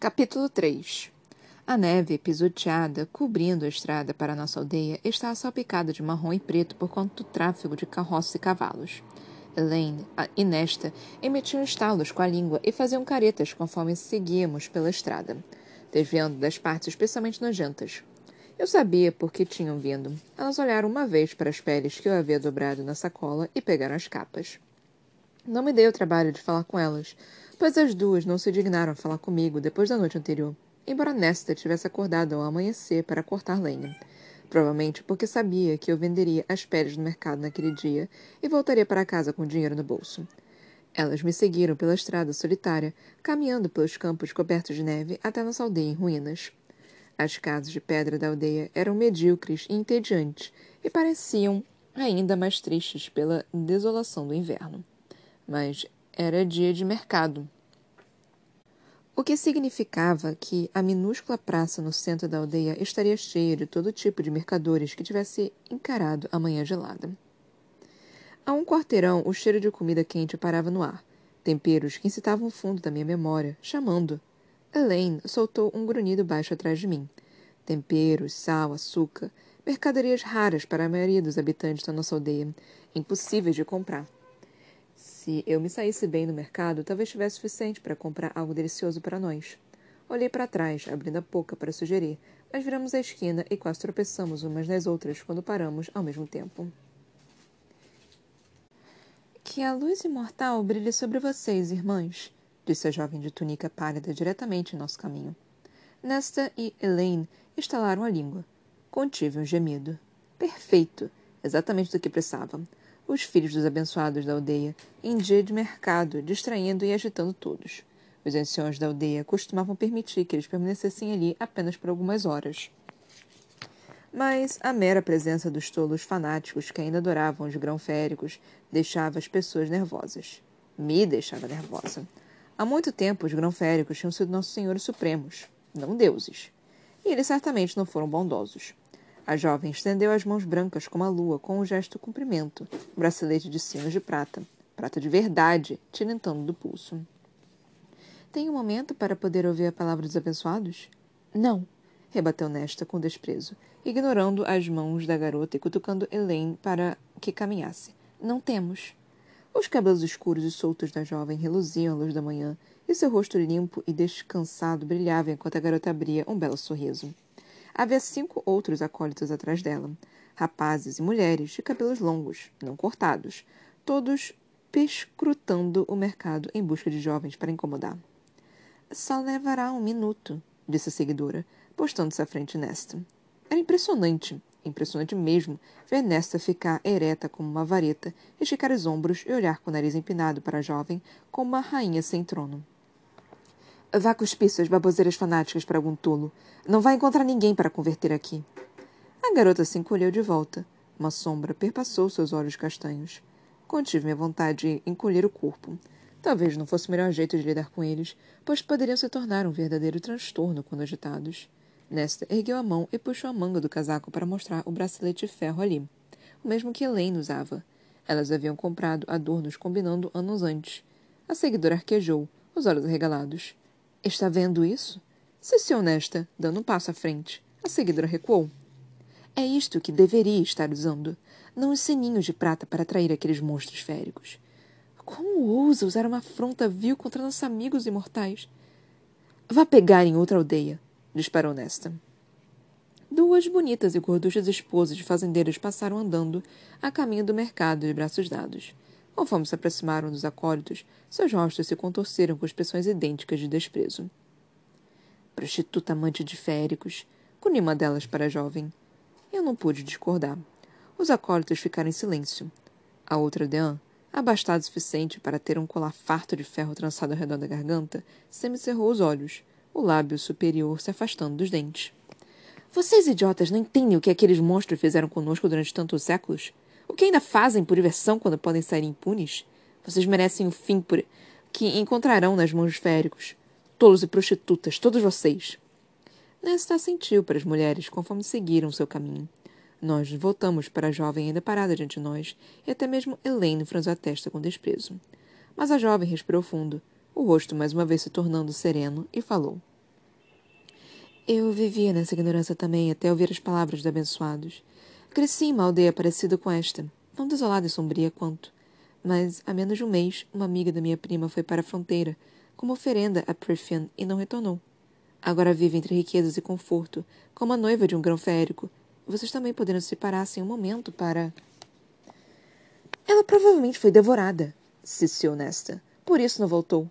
Capítulo 3 A neve pisoteada, cobrindo a estrada para a nossa aldeia, estava salpicada de marrom e preto por conta do tráfego de carroças e cavalos. Elaine e Nesta emitiam estalos com a língua e faziam caretas conforme seguíamos pela estrada, desviando das partes especialmente nojentas. Eu sabia por que tinham vindo. Elas olharam uma vez para as peles que eu havia dobrado na sacola e pegaram as capas. Não me dei o trabalho de falar com elas, pois as duas não se dignaram a falar comigo depois da noite anterior, embora Nesta tivesse acordado ao amanhecer para cortar lenha. Provavelmente porque sabia que eu venderia as peles no mercado naquele dia e voltaria para casa com dinheiro no bolso. Elas me seguiram pela estrada solitária, caminhando pelos campos cobertos de neve até nossa aldeia em ruínas. As casas de pedra da aldeia eram medíocres e entediantes e pareciam ainda mais tristes pela desolação do inverno. Mas era dia de mercado. O que significava que a minúscula praça no centro da aldeia estaria cheia de todo tipo de mercadores que tivesse encarado a manhã gelada. A um quarteirão, o cheiro de comida quente parava no ar. Temperos que incitavam o fundo da minha memória, chamando. Elaine soltou um grunhido baixo atrás de mim. Temperos, sal, açúcar, mercadorias raras para a maioria dos habitantes da nossa aldeia, impossíveis de comprar. Se eu me saísse bem no mercado, talvez tivesse suficiente para comprar algo delicioso para nós. Olhei para trás, abrindo a boca para sugerir, mas viramos a esquina e quase tropeçamos umas nas outras quando paramos ao mesmo tempo. Que a luz imortal brilhe sobre vocês, irmãs, disse a jovem de túnica pálida diretamente em nosso caminho. Nesta e Elaine estalaram a língua. Contive um gemido. Perfeito! Exatamente do que precisava os filhos dos abençoados da aldeia, em dia de mercado, distraindo e agitando todos. Os anciões da aldeia costumavam permitir que eles permanecessem ali apenas por algumas horas. Mas a mera presença dos tolos fanáticos que ainda adoravam os grão-féricos deixava as pessoas nervosas. Me deixava nervosa. Há muito tempo os grão-féricos tinham sido nossos senhores supremos, não deuses. E eles certamente não foram bondosos. A jovem estendeu as mãos brancas como a lua, com um gesto cumprimento, um bracelete de sinos de prata, prata de verdade, tilintando do pulso. Tem um momento para poder ouvir a palavra dos abençoados? Não, rebateu Nesta com desprezo, ignorando as mãos da garota e cutucando Elaine para que caminhasse. Não temos. Os cabelos escuros e soltos da jovem reluziam à luz da manhã, e seu rosto limpo e descansado brilhava enquanto a garota abria um belo sorriso. Havia cinco outros acólitos atrás dela, rapazes e mulheres de cabelos longos, não cortados, todos pescrutando o mercado em busca de jovens para incomodar. Só levará um minuto, disse a seguidora, postando-se à frente Nesta. Era impressionante, impressionante mesmo, ver Nesta ficar ereta como uma vareta, esticar os ombros e olhar com o nariz empinado para a jovem como uma rainha sem trono. Vá cuspir suas baboseiras fanáticas para algum tolo. Não vai encontrar ninguém para converter aqui. A garota se encolheu de volta. Uma sombra perpassou seus olhos castanhos. Contive minha vontade de encolher o corpo. Talvez não fosse o melhor jeito de lidar com eles, pois poderiam se tornar um verdadeiro transtorno quando agitados. Nesta ergueu a mão e puxou a manga do casaco para mostrar o bracelete de ferro ali, o mesmo que Elaine usava. Elas haviam comprado adornos combinando anos antes. A seguidora arquejou, os olhos arregalados. Está vendo isso? Se honesta, dando um passo à frente. A seguidora recuou. É isto que deveria estar usando, não os sininhos de prata para atrair aqueles monstros féricos. Como ousa usar uma afronta vil contra nossos amigos imortais? Vá pegar em outra aldeia, disparou Nesta. Duas bonitas e gorduchas esposas de fazendeiros passaram andando a caminho do mercado de braços dados. Conforme se aproximaram dos acólitos, seus rostos se contorceram com expressões idênticas de desprezo. Prostituta amante de féricos, cuni uma delas para a jovem. Eu não pude discordar. Os acólitos ficaram em silêncio. A outra deã, abastada o suficiente para ter um colar farto de ferro trançado ao redor da garganta, semicerrou os olhos, o lábio superior se afastando dos dentes. Vocês idiotas não entendem o que aqueles monstros fizeram conosco durante tantos séculos? O que ainda fazem por diversão quando podem sair impunes? Vocês merecem o fim por... que encontrarão nas mãos dos féricos. Tolos e prostitutas, todos vocês. Nesta assentiu para as mulheres conforme seguiram seu caminho. Nós voltamos para a jovem ainda parada diante de nós, e até mesmo Elaine franziu a testa com desprezo. Mas a jovem respirou fundo, o rosto mais uma vez se tornando sereno, e falou. Eu vivia nessa ignorância também até ouvir as palavras de abençoados. Cresci em uma aldeia parecida com esta, tão desolada e sombria quanto. Mas, há menos de um mês, uma amiga da minha prima foi para a fronteira, como oferenda a Prithian, e não retornou. Agora vive entre riquezas e conforto, como a noiva de um grão férico. Vocês também poderiam se separar-se em um momento para... Ela provavelmente foi devorada, ciciou Nesta. Por isso não voltou.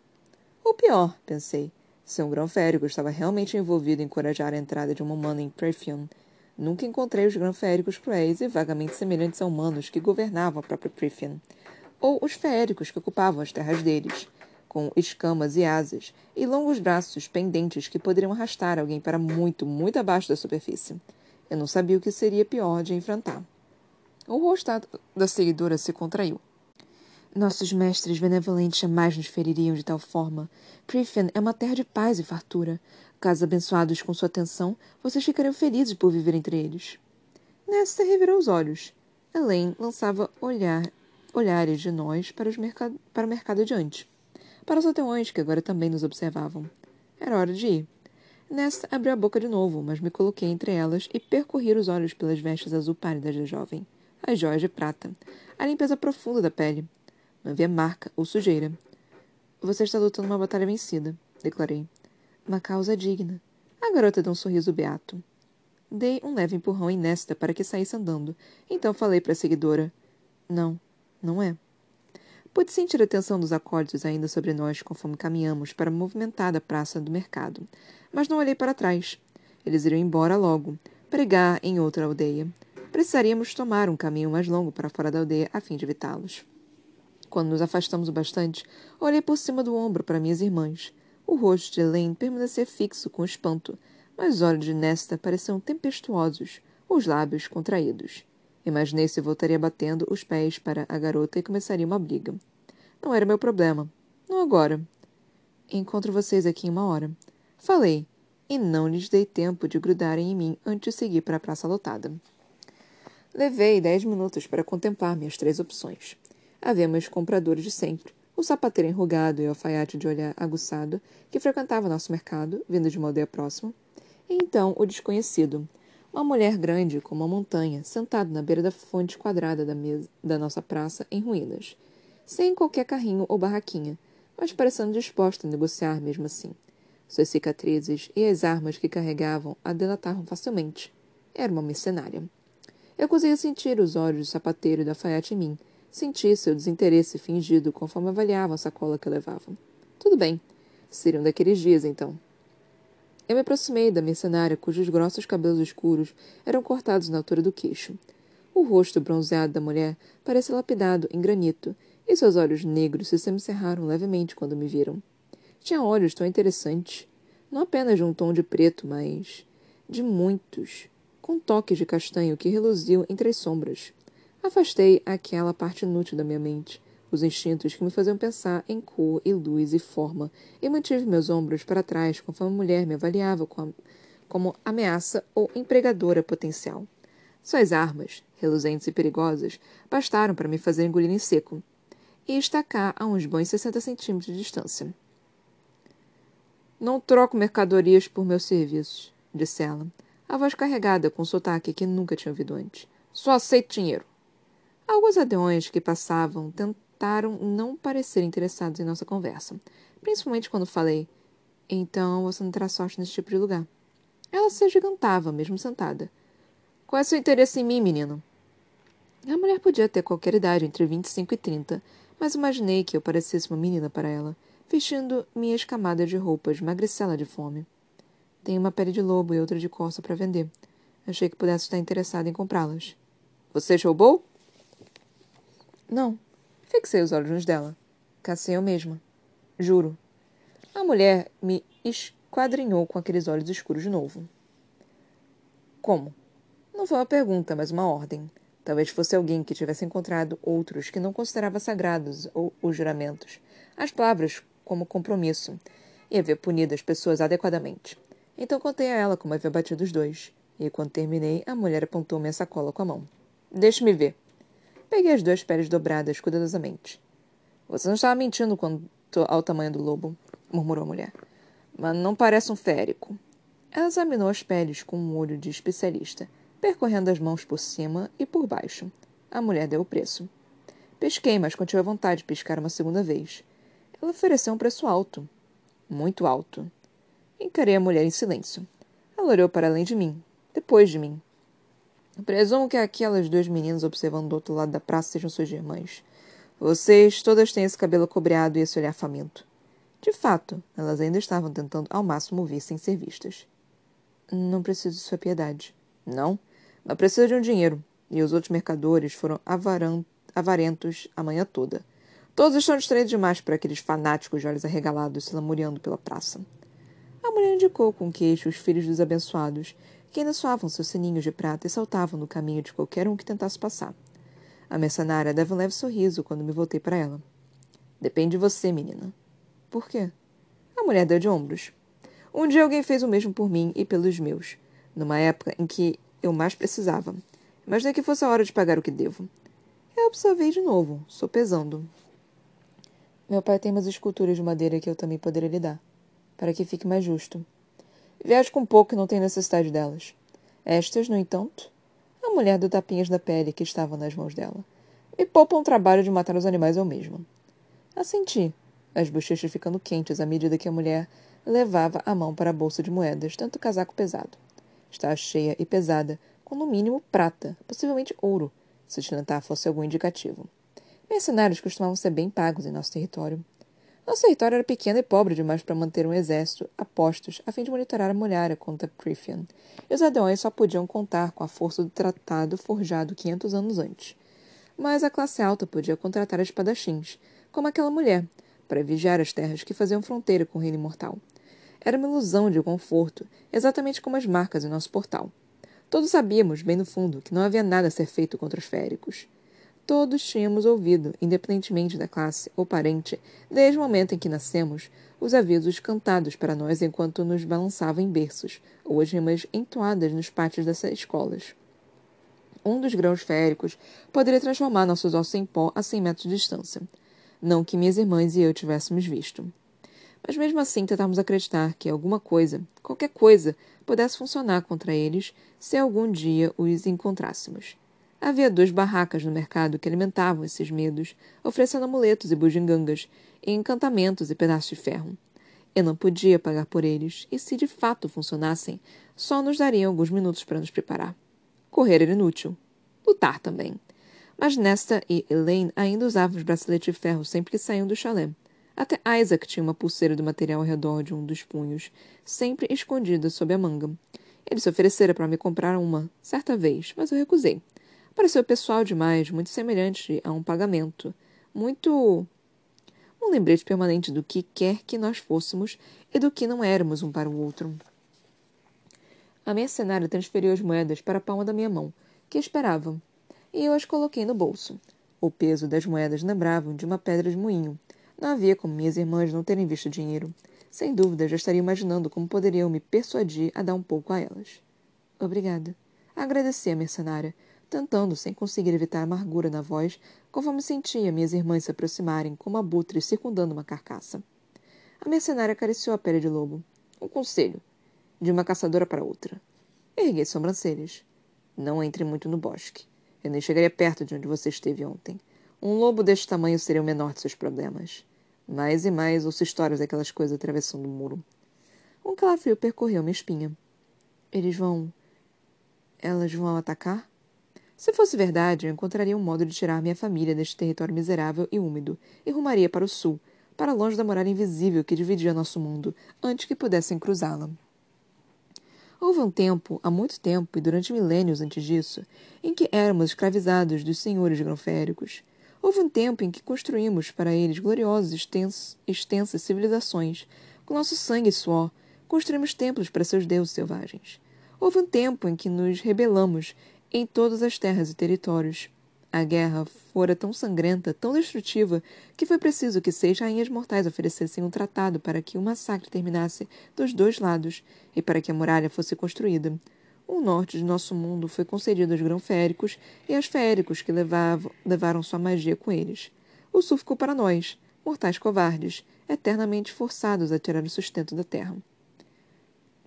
Ou pior, pensei, se um grão férico estava realmente envolvido em encorajar a entrada de um humano em Prithian. Nunca encontrei os grão féricos cruéis e vagamente semelhantes a humanos que governavam a própria Prithian. Ou os féricos que ocupavam as terras deles, com escamas e asas, e longos braços pendentes que poderiam arrastar alguém para muito, muito abaixo da superfície. Eu não sabia o que seria pior de enfrentar. O rosto da seguidora se contraiu. Nossos mestres benevolentes jamais nos feririam de tal forma. Prithian é uma terra de paz e fartura. Caso abençoados com sua atenção, vocês ficariam felizes por viver entre eles. Nesta revirou os olhos. Elaine lançava olhar, olhares de nós para, os mercado, para o mercado adiante. Para os aldeões, que agora também nos observavam. Era hora de ir. Nesta abriu a boca de novo, mas me coloquei entre elas e percorri os olhos pelas vestes azul pálidas da jovem. As joias de prata. A limpeza profunda da pele não havia marca ou sujeira. Você está lutando uma batalha vencida, declarei. Uma causa digna. A garota deu um sorriso beato. Dei um leve empurrão em Nesta para que saísse andando. Então falei para a seguidora: Não, não é. Pude sentir a tensão dos acólitos ainda sobre nós conforme caminhamos para a movimentada praça do mercado. Mas não olhei para trás. Eles iriam embora logo, pregar em outra aldeia. Precisaríamos tomar um caminho mais longo para fora da aldeia a fim de evitá-los. Quando nos afastamos o bastante, olhei por cima do ombro para minhas irmãs. O rosto de Elaine permanecia fixo com espanto, mas os olhos de Nesta pareciam tempestuosos, os lábios contraídos. Imaginei se voltaria batendo os pés para a garota e começaria uma briga. Não era meu problema. Não agora. Encontro vocês aqui em uma hora. Falei, e não lhes dei tempo de grudarem em mim antes de seguir para a praça lotada. Levei dez minutos para contemplar minhas três opções. Havia meus compradores de sempre, o sapateiro enrugado e o alfaiate de olhar aguçado, que frequentava nosso mercado, vindo de uma aldeia próxima, e então o desconhecido, uma mulher grande como uma montanha, sentado na beira da fonte quadrada da, mesa, da nossa praça em ruínas, sem qualquer carrinho ou barraquinha, mas parecendo disposta a negociar mesmo assim. Suas cicatrizes e as armas que carregavam a delatavam facilmente. Era uma mercenária. Eu conseguia sentir os olhos do sapateiro e da alfaiate em mim, Senti seu desinteresse fingido conforme avaliavam a sacola que levavam. Tudo bem. Seriam daqueles dias, então. Eu me aproximei da mercenária, cujos grossos cabelos escuros eram cortados na altura do queixo. O rosto bronzeado da mulher parecia lapidado em granito, e seus olhos negros se semicerraram levemente quando me viram. Tinha olhos tão interessantes, não apenas de um tom de preto, mas de muitos, com toques de castanho que reluziam entre as sombras. Afastei aquela parte inútil da minha mente, os instintos que me faziam pensar em cor e luz e forma, e mantive meus ombros para trás conforme a mulher me avaliava como, como ameaça ou empregadora potencial. Suas armas, reluzentes e perigosas, bastaram para me fazer engolir em seco e estacar a uns bons 60 centímetros de distância. Não troco mercadorias por meus serviços, disse ela, a voz carregada com um sotaque que nunca tinha ouvido antes. Só aceito dinheiro. Alguns adeões que passavam tentaram não parecer interessados em nossa conversa, principalmente quando falei: Então você não terá sorte nesse tipo de lugar. Ela se agigantava, mesmo sentada. Qual é seu interesse em mim, menino? A mulher podia ter qualquer idade, entre 25 e 30, mas imaginei que eu parecesse uma menina para ela, vestindo minha escamada de roupas magricela de fome. Tenho uma pele de lobo e outra de corça para vender. Achei que pudesse estar interessada em comprá-las. Você roubou? Não. Fixei os olhos nos dela. Cacei eu mesma. Juro. A mulher me esquadrinhou com aqueles olhos escuros de novo. Como? Não foi uma pergunta, mas uma ordem. Talvez fosse alguém que tivesse encontrado outros que não considerava sagrados ou os juramentos, as palavras como compromisso, e havia punido as pessoas adequadamente. Então contei a ela como havia batido os dois, e quando terminei, a mulher apontou minha sacola com a mão. Deixe-me ver. Peguei as duas peles dobradas cuidadosamente. Você não estava mentindo quanto ao tamanho do lobo, murmurou a mulher. Mas não parece um férico. Ela examinou as peles com um olho de especialista, percorrendo as mãos por cima e por baixo. A mulher deu o preço. Pisquei, mas continuei à vontade de piscar uma segunda vez. Ela ofereceu um preço alto. Muito alto. Encarei a mulher em silêncio. Ela olhou para além de mim, depois de mim. Presumo que aquelas duas meninas observando do outro lado da praça sejam suas irmãs. Vocês todas têm esse cabelo cobreado e esse olhar faminto. De fato, elas ainda estavam tentando ao máximo ouvir sem ser vistas. Não preciso de sua piedade. Não, mas preciso de um dinheiro. E os outros mercadores foram avarentos a manhã toda. Todos estão distraídos demais para aqueles fanáticos de olhos arregalados se lamuriando pela praça. A mulher indicou com queixo os filhos dos abençoados, que ainda soavam seus sininhos de prata e saltavam no caminho de qualquer um que tentasse passar. A mercenária dava um leve sorriso quando me voltei para ela. Depende de você, menina. Por quê? A mulher deu de ombros. Um dia alguém fez o mesmo por mim e pelos meus, numa época em que eu mais precisava. Imaginei que fosse a hora de pagar o que devo. Eu observei de novo, sopesando. Meu pai tem umas esculturas de madeira que eu também poderia lhe dar, para que fique mais justo. Viajo com pouco e não tenho necessidade delas. Estas, no entanto, a mulher do tapinhas da pele que estava nas mãos dela, me poupam o trabalho de matar os animais eu mesma. Assenti, as bochechas ficando quentes à medida que a mulher levava a mão para a bolsa de moedas, tanto casaco pesado. Estava cheia e pesada, com no mínimo prata, possivelmente ouro, se tentar fosse algum indicativo. Mercenários costumavam ser bem pagos em nosso território. Nosso território era pequeno e pobre demais para manter um exército a postos a fim de monitorar a muralha contra Prithian, e os Adeões só podiam contar com a força do tratado forjado 500 anos antes. Mas a classe alta podia contratar espadachins, como aquela mulher, para vigiar as terras que faziam fronteira com o reino imortal. Era uma ilusão de conforto, exatamente como as marcas em nosso portal. Todos sabíamos, bem no fundo, que não havia nada a ser feito contra os féricos. Todos tínhamos ouvido, independentemente da classe ou parente, desde o momento em que nascemos, os avisos cantados para nós enquanto nos balançavam em berços, ou as rimas entoadas nos pátios das escolas. Um dos grãos féricos poderia transformar nossos ossos em pó a cem metros de distância. Não que minhas irmãs e eu tivéssemos visto. Mas mesmo assim tentávamos acreditar que alguma coisa, qualquer coisa, pudesse funcionar contra eles se algum dia os encontrássemos. Havia duas barracas no mercado que alimentavam esses medos, oferecendo amuletos e bugigangas, e encantamentos e pedaços de ferro. Eu não podia pagar por eles, e se de fato funcionassem, só nos dariam alguns minutos para nos preparar. Correr era inútil. Lutar também. Mas Nesta e Elaine ainda usavam os braceletes de ferro sempre que saíam do chalé. Até Isaac tinha uma pulseira do material ao redor de um dos punhos, sempre escondida sob a manga. Ele se oferecera para me comprar uma, certa vez, mas eu recusei. Pareceu pessoal demais, muito semelhante a um pagamento. Muito. um lembrete permanente do que quer que nós fôssemos e do que não éramos um para o outro. A mercenária transferiu as moedas para a palma da minha mão, que esperava, e eu as coloquei no bolso. O peso das moedas lembravam de uma pedra de moinho, não havia como minhas irmãs não terem visto dinheiro. Sem dúvida, já estaria imaginando como poderiam me persuadir a dar um pouco a elas. Obrigada. Agradeci a mercenária, tentando, sem conseguir evitar amargura na voz, conforme sentia minhas irmãs se aproximarem como abutres circundando uma carcaça. A mercenária acariciou a pele de lobo. Um conselho. De uma caçadora para outra. Erguei sobrancelhas. Não entre muito no bosque. Eu nem chegaria perto de onde você esteve ontem. Um lobo deste tamanho seria o menor de seus problemas. Mais e mais ouço histórias daquelas coisas atravessando o muro. Um calafrio percorreu minha espinha. Eles vão. Elas vão atacar? Se fosse verdade, eu encontraria um modo de tirar minha família deste território miserável e úmido e rumaria para o sul, para longe da muralha invisível que dividia nosso mundo, antes que pudessem cruzá-la. Houve um tempo, há muito tempo, e durante milênios antes disso, em que éramos escravizados dos senhores granféricos. Houve um tempo em que construímos para eles gloriosas extens extensas civilizações. Com nosso sangue e suor, construímos templos para seus deuses selvagens. Houve um tempo em que nos rebelamos em todas as terras e territórios. A guerra fora tão sangrenta, tão destrutiva, que foi preciso que seis rainhas mortais oferecessem um tratado para que o massacre terminasse dos dois lados e para que a muralha fosse construída. O norte de nosso mundo foi concedido aos grão-féricos e aos féricos que levavam, levaram sua magia com eles. O sul ficou para nós, mortais covardes, eternamente forçados a tirar o sustento da terra.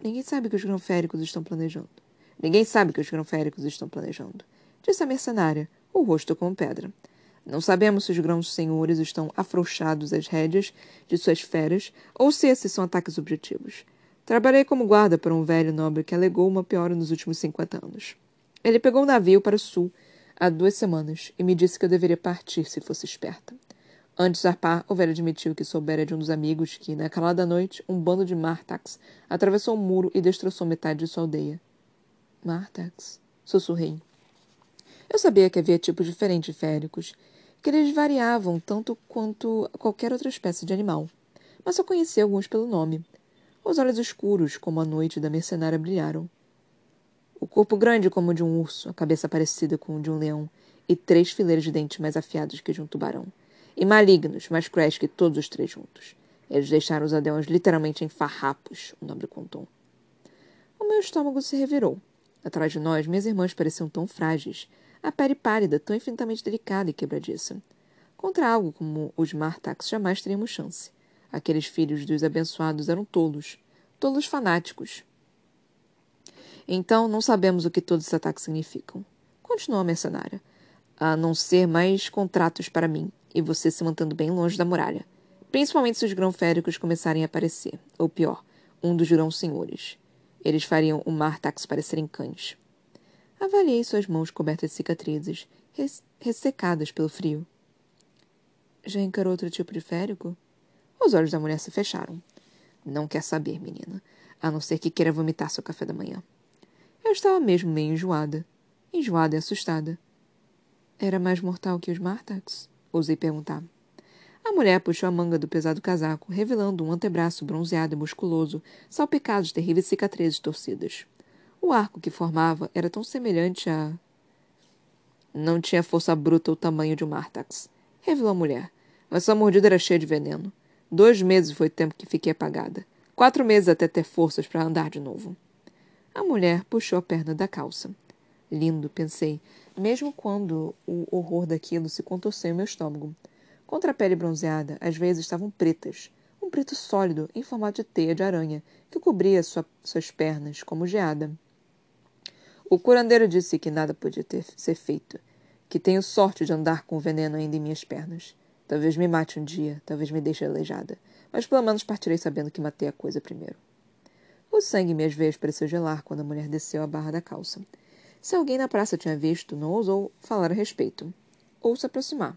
Ninguém sabe que os grão-féricos estão planejando. Ninguém sabe que os grão-féricos estão planejando. Disse a mercenária, o rosto como pedra. Não sabemos se os grãos senhores estão afrouxados às rédeas de suas feras ou se esses são ataques objetivos. Trabalhei como guarda para um velho nobre que alegou uma piora nos últimos cinquenta anos. Ele pegou um navio para o sul há duas semanas e me disse que eu deveria partir se fosse esperta. Antes de zarpar, o velho admitiu que soubera de um dos amigos que, na calada noite, um bando de Martax atravessou o muro e destroçou metade de sua aldeia. Martax, sussurrei. Eu sabia que havia tipos diferentes de féricos, que eles variavam tanto quanto qualquer outra espécie de animal, mas só conhecia alguns pelo nome. Os olhos escuros, como a noite da mercenária, brilharam. O corpo grande como o de um urso, a cabeça parecida com o de um leão, e três fileiras de dentes mais afiados que de um tubarão e malignos, mais cruéis que todos os três juntos. Eles deixaram os aldeões literalmente em farrapos, o nobre contou. O meu estômago se revirou. Atrás de nós, minhas irmãs pareciam tão frágeis, a pele pálida, tão infinitamente delicada e quebradiça. Contra algo como os Martax jamais teríamos chance. Aqueles filhos dos abençoados eram tolos, tolos fanáticos. Então, não sabemos o que todos esses ataques significam. Continuou a mercenária. A não ser mais contratos para mim, e você se mantendo bem longe da muralha. Principalmente se os grão-féricos começarem a aparecer. Ou pior, um dos grão-senhores. Eles fariam o Martax parecerem cães. Avaliei suas mãos cobertas de cicatrizes, res ressecadas pelo frio. Já encarou outro tipo de férico? Os olhos da mulher se fecharam. Não quer saber, menina, a não ser que queira vomitar seu café da manhã. Eu estava mesmo meio enjoada. Enjoada e assustada. Era mais mortal que os Martax? Ousei perguntar. A mulher puxou a manga do pesado casaco, revelando um antebraço bronzeado e musculoso, salpicado de terríveis cicatrizes torcidas. O arco que formava era tão semelhante a. Não tinha força bruta ou tamanho de um Martax, revelou a mulher, mas sua mordida era cheia de veneno. Dois meses foi o tempo que fiquei apagada. Quatro meses até ter forças para andar de novo. A mulher puxou a perna da calça. Lindo, pensei, mesmo quando o horror daquilo se contorceu em meu estômago. Contra a pele bronzeada, às vezes estavam pretas, um preto sólido em formato de teia de aranha que cobria sua, suas pernas como geada. O curandeiro disse que nada podia ter, ser feito, que tenho sorte de andar com o veneno ainda em minhas pernas. Talvez me mate um dia, talvez me deixe aleijada, mas pelo menos partirei sabendo que matei a coisa primeiro. O sangue em minhas veias pareceu gelar quando a mulher desceu a barra da calça. Se alguém na praça tinha visto, não ousou falar a respeito, ou se aproximar.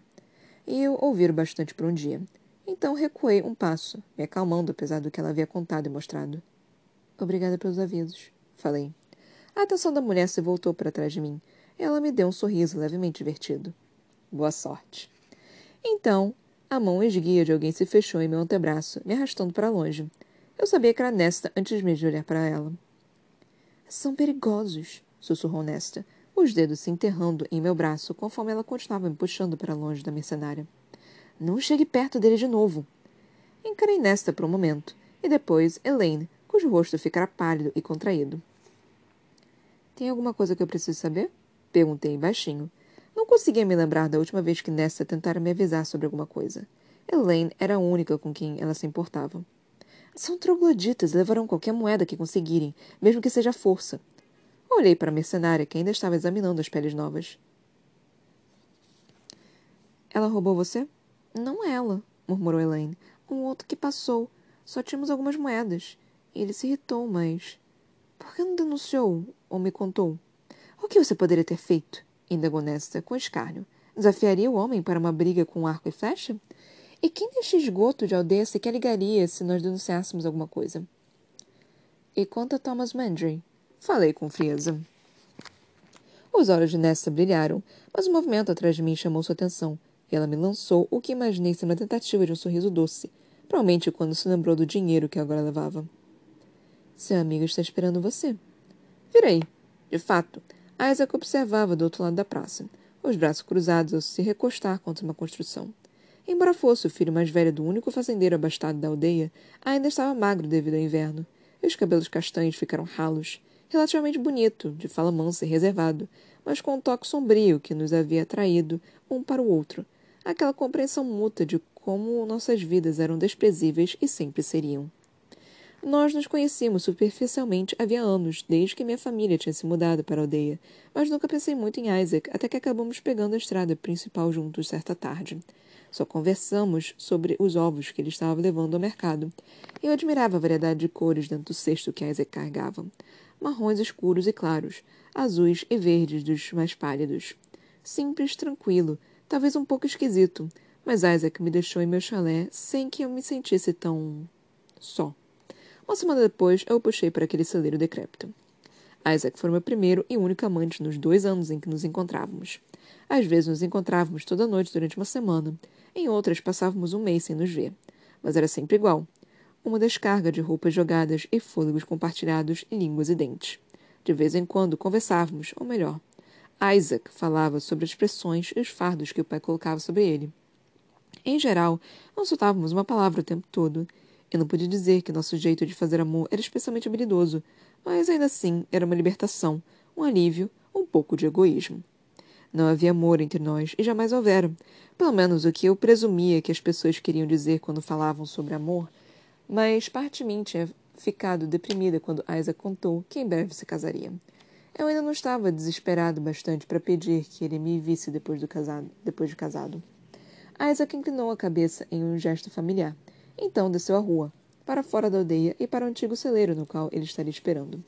E eu ouvir bastante por um dia. Então recuei um passo, me acalmando apesar do que ela havia contado e mostrado. Obrigada pelos avisos, falei. A atenção da mulher se voltou para trás de mim. Ela me deu um sorriso levemente divertido. Boa sorte. Então, a mão esguia de alguém se fechou em meu antebraço, me arrastando para longe. Eu sabia que era Nesta antes mesmo de olhar para ela. São perigosos, sussurrou Nesta, os dedos se enterrando em meu braço conforme ela continuava me puxando para longe da mercenária. Não chegue perto dele de novo. Encarei Nesta por um momento, e depois Elaine, cujo rosto ficara pálido e contraído. Tem alguma coisa que eu preciso saber? Perguntei baixinho. Não conseguia me lembrar da última vez que Nesta tentara me avisar sobre alguma coisa. Elaine era a única com quem ela se importava. São trogloditas levarão qualquer moeda que conseguirem, mesmo que seja força. Olhei para a mercenária, que ainda estava examinando as peles novas. Ela roubou você? Não ela, murmurou Elaine. Um outro que passou. Só tínhamos algumas moedas. Ele se irritou, mas. Por que não denunciou ou me contou? O que você poderia ter feito? indagou Nesta, com escárnio. Desafiaria o homem para uma briga com arco e flecha? E quem deste esgoto de aldeia sequer ligaria se nós denunciássemos alguma coisa? E quanto a Thomas Mandry? Falei com frieza. Os olhos de Nessa brilharam, mas o movimento atrás de mim chamou sua atenção, e ela me lançou o que imaginei ser uma tentativa de um sorriso doce, provavelmente quando se lembrou do dinheiro que agora levava. Seu amigo está esperando você. Virei. De fato, Isaac observava do outro lado da praça, os braços cruzados ao se recostar contra uma construção. Embora fosse o filho mais velho do único fazendeiro abastado da aldeia, ainda estava magro devido ao inverno, e os cabelos castanhos ficaram ralos, relativamente bonito, de fala mansa e reservado, mas com um toque sombrio que nos havia atraído um para o outro, aquela compreensão mútua de como nossas vidas eram desprezíveis e sempre seriam. Nós nos conhecíamos superficialmente havia anos, desde que minha família tinha se mudado para a aldeia, mas nunca pensei muito em Isaac até que acabamos pegando a estrada principal juntos certa tarde. Só conversamos sobre os ovos que ele estava levando ao mercado. Eu admirava a variedade de cores dentro do cesto que Isaac carregava. Marrons escuros e claros, azuis e verdes dos mais pálidos. Simples, tranquilo, talvez um pouco esquisito, mas Isaac me deixou em meu chalé sem que eu me sentisse tão. só. Uma semana depois, eu o puxei para aquele celeiro decrépito. Isaac foi meu primeiro e único amante nos dois anos em que nos encontrávamos. Às vezes nos encontrávamos toda noite durante uma semana, em outras passávamos um mês sem nos ver. Mas era sempre igual. Uma descarga de roupas jogadas e fôlegos compartilhados, línguas e dentes. De vez em quando conversávamos, ou melhor, Isaac falava sobre as pressões e os fardos que o pai colocava sobre ele. Em geral, não soltávamos uma palavra o tempo todo, eu não pude dizer que nosso jeito de fazer amor era especialmente habilidoso, mas ainda assim era uma libertação, um alívio, um pouco de egoísmo. Não havia amor entre nós e jamais houvera. Pelo menos o que eu presumia que as pessoas queriam dizer quando falavam sobre amor, mas parte de mim tinha ficado deprimida quando Isaac contou que em breve se casaria. Eu ainda não estava desesperado bastante para pedir que ele me visse depois, do casado, depois de casado. Isaac inclinou a cabeça em um gesto familiar. Então desceu a rua, para fora da aldeia e para o antigo celeiro no qual ele estaria esperando.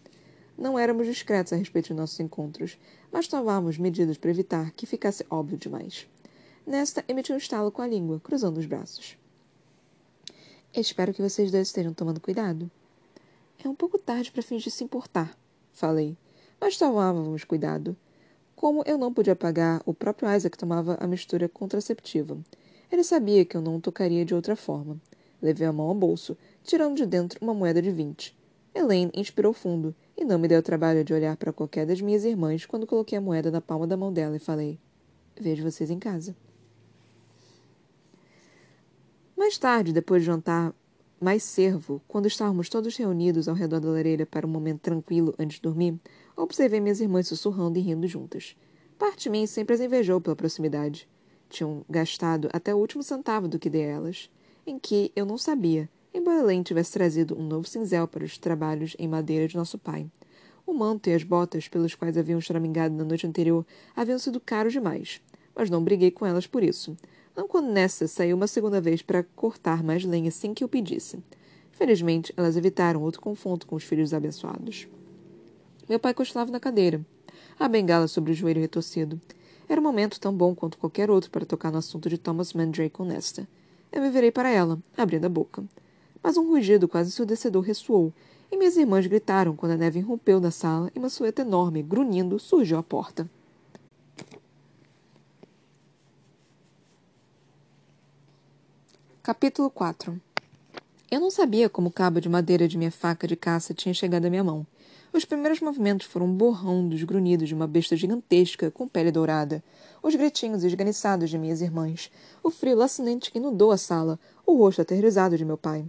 Não éramos discretos a respeito de nossos encontros, mas tomávamos medidas para evitar que ficasse óbvio demais. Nesta, emiti um estalo com a língua, cruzando os braços. Espero que vocês dois estejam tomando cuidado. É um pouco tarde para fingir se importar, falei, mas tomávamos cuidado. Como eu não podia pagar, o próprio Isaac tomava a mistura contraceptiva. Ele sabia que eu não tocaria de outra forma. Levei a mão ao bolso, tirando de dentro uma moeda de vinte. Elaine inspirou fundo e não me deu o trabalho de olhar para qualquer das minhas irmãs quando coloquei a moeda na palma da mão dela e falei: Vejo vocês em casa. Mais tarde, depois de jantar mais servo, quando estávamos todos reunidos ao redor da lareira para um momento tranquilo antes de dormir, observei minhas irmãs sussurrando e rindo juntas. Parte de mim sempre as invejou pela proximidade. Tinham gastado até o último centavo do que dei a elas em que eu não sabia, embora Elaine tivesse trazido um novo cinzel para os trabalhos em madeira de nosso pai. O manto e as botas pelos quais haviam choramingado na noite anterior haviam sido caros demais, mas não briguei com elas por isso. Não quando Nessa saiu uma segunda vez para cortar mais lenha sem que eu pedisse. Felizmente, elas evitaram outro confronto com os filhos abençoados. Meu pai costelava na cadeira, a bengala sobre o joelho retorcido. Era um momento tão bom quanto qualquer outro para tocar no assunto de Thomas Mandrake com Nesta. Eu me virei para ela, abrindo a boca. Mas um rugido quase ensurdecedor ressoou, e minhas irmãs gritaram quando a neve irrompeu na sala e uma sueta enorme, grunhindo, surgiu à porta. Capítulo 4 Eu não sabia como o cabo de madeira de minha faca de caça tinha chegado à minha mão. Os primeiros movimentos foram um borrão dos grunhidos de uma besta gigantesca com pele dourada, os gritinhos esganiçados de minhas irmãs, o frio lacinante que inundou a sala, o rosto aterrorizado de meu pai.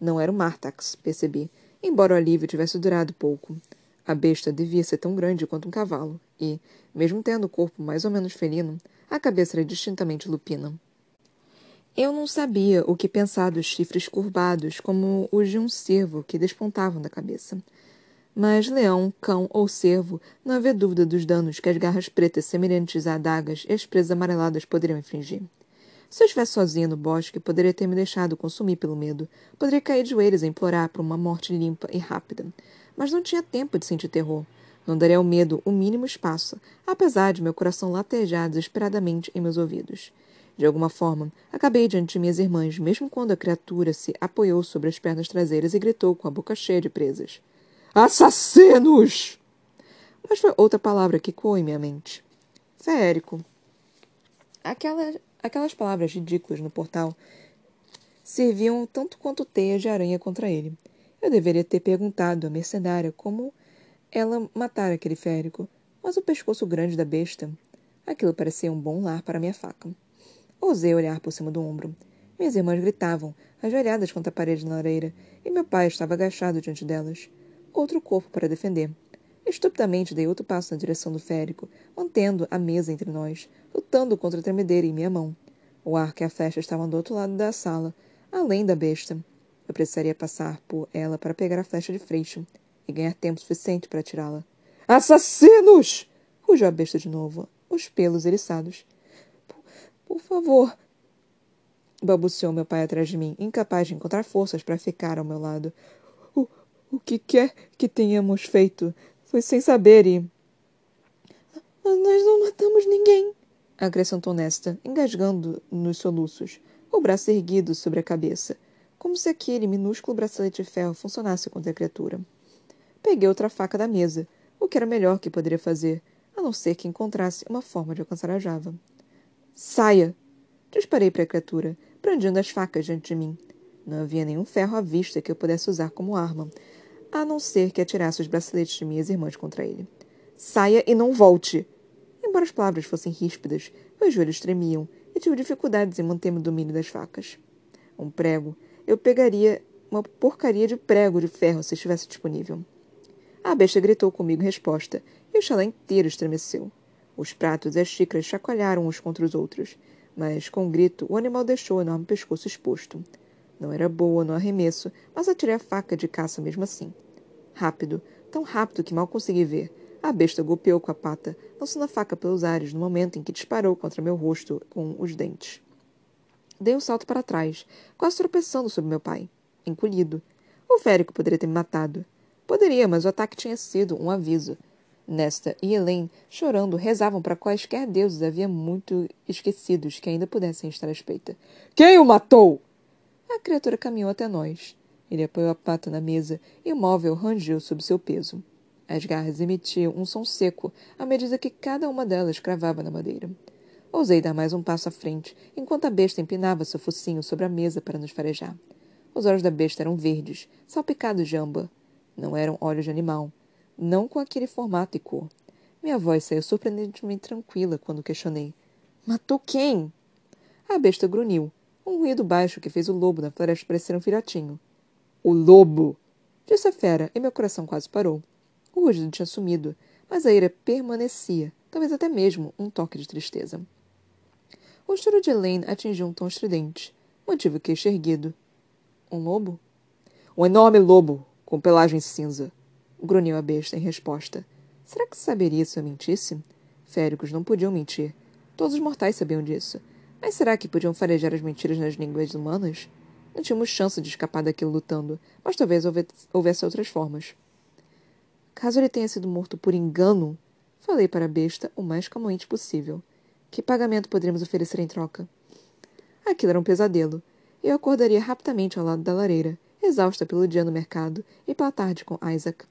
Não era o Martax, percebi, embora o alívio tivesse durado pouco. A besta devia ser tão grande quanto um cavalo, e, mesmo tendo o corpo mais ou menos felino, a cabeça era distintamente lupina. Eu não sabia o que pensar dos chifres curvados, como os de um cervo que despontavam da cabeça. Mas leão, cão ou cervo, não havia dúvida dos danos que as garras pretas semelhantes a adagas e as presas amareladas poderiam infligir. Se eu estivesse sozinha no bosque, poderia ter me deixado consumir pelo medo. Poderia cair de joelhos e implorar por uma morte limpa e rápida. Mas não tinha tempo de sentir terror. Não daria ao medo o mínimo espaço, apesar de meu coração latejar desesperadamente em meus ouvidos. De alguma forma, acabei diante de minhas irmãs, mesmo quando a criatura se apoiou sobre as pernas traseiras e gritou com a boca cheia de presas. Assassinos! Mas foi outra palavra que coou em minha mente. Férico. Aquela, aquelas palavras ridículas no portal serviam tanto quanto teias de aranha contra ele. Eu deveria ter perguntado à mercenária como ela matara aquele férico, mas o pescoço grande da besta. Aquilo parecia um bom lar para minha faca. Ousei olhar por cima do ombro. Minhas irmãs gritavam, ajoelhadas contra a parede na lareira, e meu pai estava agachado diante delas outro corpo para defender. Estupidamente dei outro passo na direção do férico, mantendo a mesa entre nós, lutando contra a tremedeira em minha mão. O arco e a flecha estavam do outro lado da sala, além da besta. Eu precisaria passar por ela para pegar a flecha de freixo e ganhar tempo suficiente para tirá-la. Assassinos! rugiu a besta de novo, os pelos eriçados. Por, favor, balbuciou meu pai atrás de mim, incapaz de encontrar forças para ficar ao meu lado. O, o que quer que tenhamos feito foi sem saber e. Nós não matamos ninguém, acrescentou Nesta, engasgando nos soluços, o braço erguido sobre a cabeça, como se aquele minúsculo bracelete de ferro funcionasse contra a criatura. Peguei outra faca da mesa, o que era melhor que poderia fazer, a não ser que encontrasse uma forma de alcançar a Java. Saia! Disparei para a criatura, brandindo as facas diante de mim. Não havia nenhum ferro à vista que eu pudesse usar como arma, a não ser que atirasse os braceletes de minhas irmãs contra ele. Saia e não volte! Embora as palavras fossem ríspidas, meus joelhos tremiam e tive dificuldades em manter meu domínio das facas. Um prego. Eu pegaria uma porcaria de prego de ferro se estivesse disponível. A besta gritou comigo em resposta, e o chalé inteiro estremeceu. Os pratos e as xícaras chacoalharam uns contra os outros, mas, com um grito, o animal deixou o enorme pescoço exposto. Não era boa no arremesso, mas atirei a faca de caça mesmo assim. Rápido, tão rápido que mal consegui ver. A besta golpeou com a pata, lançando a faca pelos ares no momento em que disparou contra meu rosto com os dentes. Dei um salto para trás, quase tropeçando sobre meu pai. Encolhido. O férico poderia ter me matado. Poderia, mas o ataque tinha sido um aviso. Nesta e Elaine, chorando, rezavam para quaisquer deuses havia muito esquecidos que ainda pudessem estar à espreita. Quem o matou? A criatura caminhou até nós. Ele apoiou a pata na mesa e o móvel rangeu sob seu peso. As garras emitiam um som seco à medida que cada uma delas cravava na madeira. Ousei dar mais um passo à frente, enquanto a besta empinava seu focinho sobre a mesa para nos farejar. Os olhos da besta eram verdes, salpicados de âmbar. Não eram olhos de animal, não com aquele formato e cor. Minha voz saiu surpreendentemente tranquila quando questionei. Matou quem? A besta grunhiu, um ruído baixo que fez o lobo na floresta parecer um filhotinho. O lobo! Disse a fera, e meu coração quase parou. O rugido tinha sumido, mas a ira permanecia, talvez até mesmo um toque de tristeza. O choro de Elaine atingiu um tom estridente. Mantive o queixo erguido. Um lobo? Um enorme lobo, com pelagem cinza grunhiu a besta em resposta. Será que saberia se eu mentisse? Féricos não podiam mentir. Todos os mortais sabiam disso. Mas será que podiam farejar as mentiras nas línguas humanas? Não tínhamos chance de escapar daquilo lutando, mas talvez houvesse outras formas. Caso ele tenha sido morto por engano, falei para a besta o mais calmamente possível. Que pagamento poderíamos oferecer em troca? Aquilo era um pesadelo. Eu acordaria rapidamente ao lado da lareira, exausta pelo dia no mercado e pela tarde com Isaac.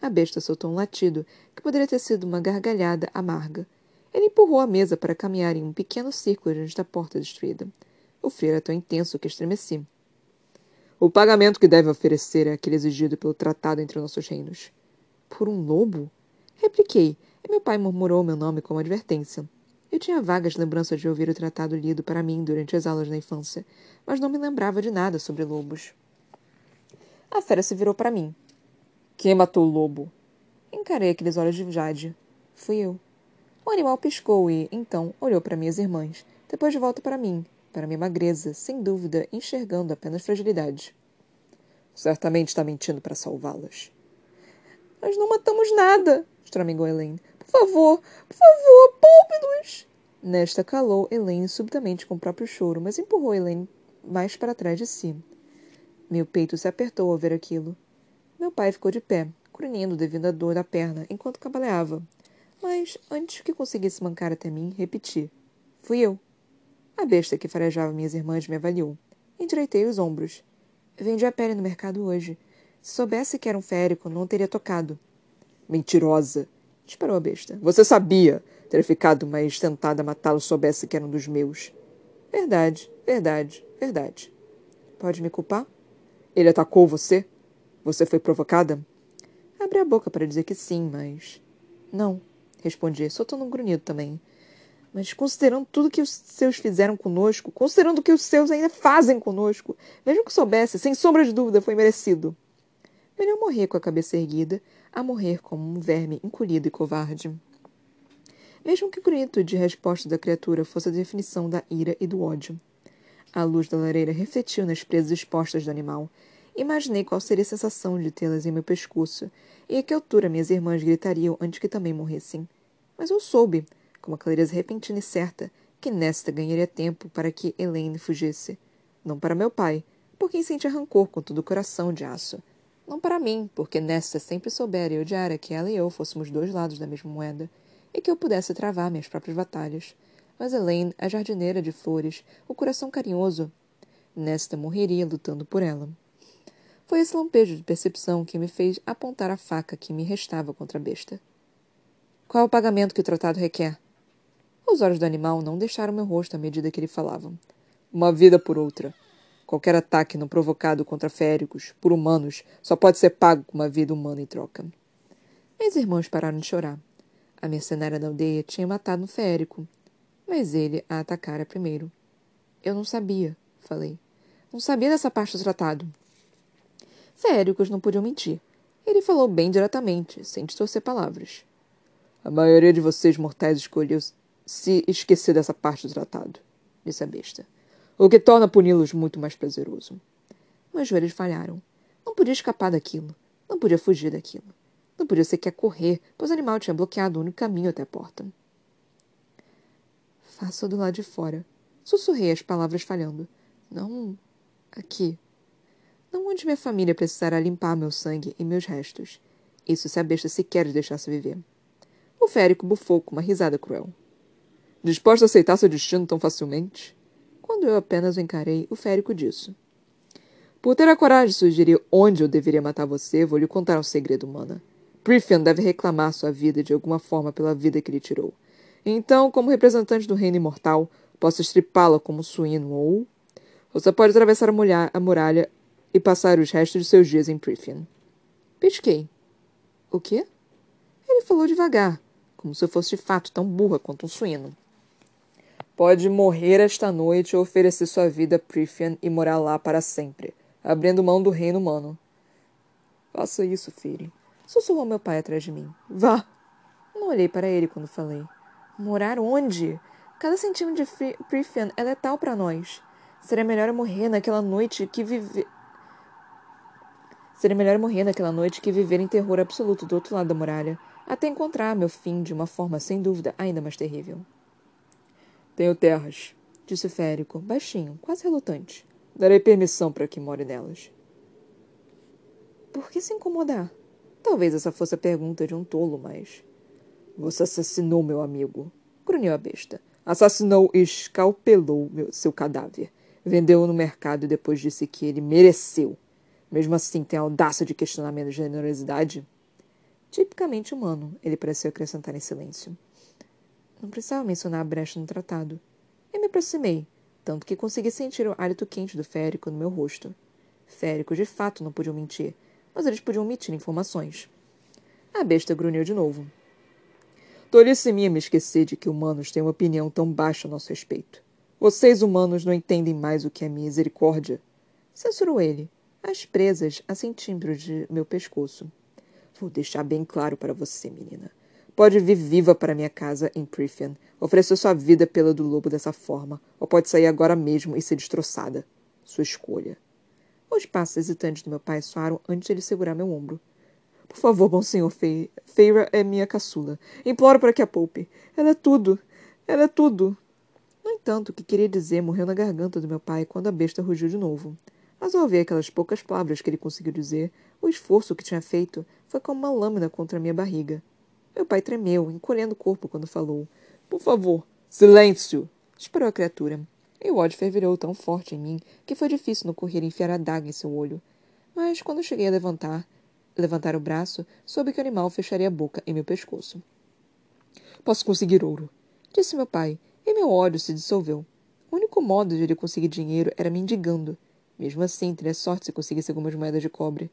A besta soltou um latido, que poderia ter sido uma gargalhada amarga. Ele empurrou a mesa para caminhar em um pequeno círculo diante da porta destruída. O frio era tão intenso que estremeci. O pagamento que deve oferecer é aquele exigido pelo tratado entre nossos reinos. Por um lobo? Repliquei, e meu pai murmurou meu nome como advertência. Eu tinha vagas lembranças de ouvir o tratado lido para mim durante as aulas na infância, mas não me lembrava de nada sobre lobos. A fera se virou para mim. Quem matou o lobo? Encarei aqueles olhos de Jade. Fui eu. O animal piscou e, então, olhou para minhas irmãs, depois de volta para mim, para minha magreza, sem dúvida, enxergando apenas fragilidade. Certamente está mentindo para salvá-las. Nós não matamos nada, estramegou Elaine. Por favor, por favor, poupe-nos! Nesta calou Elaine subitamente com o próprio choro, mas empurrou Elaine mais para trás de si. Meu peito se apertou ao ver aquilo. Meu pai ficou de pé, grunhindo devido à dor da perna, enquanto cambaleava. Mas, antes que conseguisse mancar até mim, repeti. Fui eu. A besta que farejava minhas irmãs me avaliou. Endireitei os ombros. Vendi a pele no mercado hoje. Se soubesse que era um férico, não teria tocado. Mentirosa! disparou a besta. Você sabia! Teria ficado mais tentada a matá-lo se soubesse que era um dos meus. Verdade, verdade, verdade. Pode me culpar? Ele atacou você? Você foi provocada? Abri a boca para dizer que sim, mas. Não, respondi, soltando um grunhido também. Mas considerando tudo que os seus fizeram conosco, considerando o que os seus ainda fazem conosco, mesmo que soubesse, sem sombra de dúvida, foi merecido. Melhor morrer com a cabeça erguida a morrer como um verme encolhido e covarde. Mesmo que o grito de resposta da criatura fosse a definição da ira e do ódio. A luz da lareira refletiu nas presas expostas do animal, Imaginei qual seria a sensação de tê-las em meu pescoço e a que altura minhas irmãs gritariam antes que também morressem. Mas eu soube, com uma clareza repentina e certa, que Nesta ganharia tempo para que Elaine fugisse. Não para meu pai, por quem sentia rancor com todo o coração de aço. Não para mim, porque Nesta sempre soubera e odiara que ela e eu fôssemos dois lados da mesma moeda, e que eu pudesse travar minhas próprias batalhas. Mas Elaine, a jardineira de flores, o coração carinhoso, Nesta morreria lutando por ela. Foi esse lampejo de percepção que me fez apontar a faca que me restava contra a besta. Qual é o pagamento que o tratado requer? Os olhos do animal não deixaram meu rosto à medida que ele falava. Uma vida por outra. Qualquer ataque não provocado contra féricos, por humanos, só pode ser pago com uma vida humana em troca. Meus irmãos pararam de chorar. A mercenária da aldeia tinha matado um férico, mas ele a atacara primeiro. Eu não sabia, falei. Não sabia dessa parte do tratado. Féricos não podiam mentir. Ele falou bem diretamente, sem distorcer palavras. A maioria de vocês mortais escolheu se esquecer dessa parte do tratado, disse a besta. O que torna puni-los muito mais prazeroso. Meus joelhos falharam. Não podia escapar daquilo. Não podia fugir daquilo. Não podia sequer correr, pois o animal tinha bloqueado o único caminho até a porta. Faça do lado de fora. Sussurrei as palavras falhando. Não aqui. Não onde minha família precisará limpar meu sangue e meus restos. Isso se a besta sequer deixasse viver. O férico bufou com uma risada cruel. Disposto a aceitar seu destino tão facilmente? Quando eu apenas o encarei, o férico disse. Por ter a coragem de sugerir onde eu deveria matar você, vou lhe contar um segredo, mana. Prithian deve reclamar sua vida de alguma forma pela vida que lhe tirou. Então, como representante do reino imortal, posso estripá-la como suíno ou... Você pode atravessar a muralha e passar os restos de seus dias em Prithian. Pisquei. O quê? Ele falou devagar, como se eu fosse de fato tão burra quanto um suíno. Pode morrer esta noite ou oferecer sua vida a Prithian e morar lá para sempre, abrindo mão do reino humano. Faça isso, filho. Sussurrou meu pai atrás de mim. Vá! Não olhei para ele quando falei. Morar onde? Cada centímetro de Prithian é letal para nós. Seria melhor eu morrer naquela noite que viver. Seria melhor morrer naquela noite que viver em terror absoluto do outro lado da muralha, até encontrar meu fim de uma forma sem dúvida ainda mais terrível. Tenho terras, disse Férico, baixinho, quase relutante. Darei permissão para que more nelas. Por que se incomodar? Talvez essa fosse a pergunta de um tolo, mas. Você assassinou meu amigo, grunhiu a besta. Assassinou e escalpelou meu, seu cadáver. Vendeu-o no mercado e depois disse que ele mereceu. Mesmo assim, tem a audácia de questionar minha generosidade? Tipicamente humano, ele pareceu acrescentar em silêncio. Não precisava mencionar a brecha no tratado. Eu me aproximei, tanto que consegui sentir o hálito quente do férico no meu rosto. Féricos de fato não podiam mentir, mas eles podiam omitir informações. A besta grunhiu de novo. Tolice minha me esquecer de que humanos têm uma opinião tão baixa a nosso respeito. Vocês, humanos, não entendem mais o que é misericórdia. Censurou ele, as presas a centímetros de meu pescoço. Vou deixar bem claro para você, menina. Pode vir viva para minha casa em Prithian, oferecer sua vida pela do lobo dessa forma, ou pode sair agora mesmo e ser destroçada. Sua escolha. Os passos hesitantes do meu pai soaram antes de ele segurar meu ombro. Por favor, bom senhor Fe Feira é minha caçula. Imploro para que a poupe. Ela é tudo. Ela é tudo. No entanto, o que queria dizer morreu na garganta do meu pai quando a besta rugiu de novo. Mas ao ouvir aquelas poucas palavras que ele conseguiu dizer, o esforço que tinha feito foi como uma lâmina contra a minha barriga. Meu pai tremeu, encolhendo o corpo quando falou. Por favor, silêncio! Esperou a criatura. E o ódio fervilhou tão forte em mim que foi difícil não correr e enfiar a daga em seu olho. Mas quando cheguei a levantar, levantar o braço, soube que o animal fecharia a boca em meu pescoço. Posso conseguir ouro, disse meu pai, e meu ódio se dissolveu. O único modo de ele conseguir dinheiro era mendigando. Mesmo assim, teria sorte se conseguisse algumas moedas de cobre.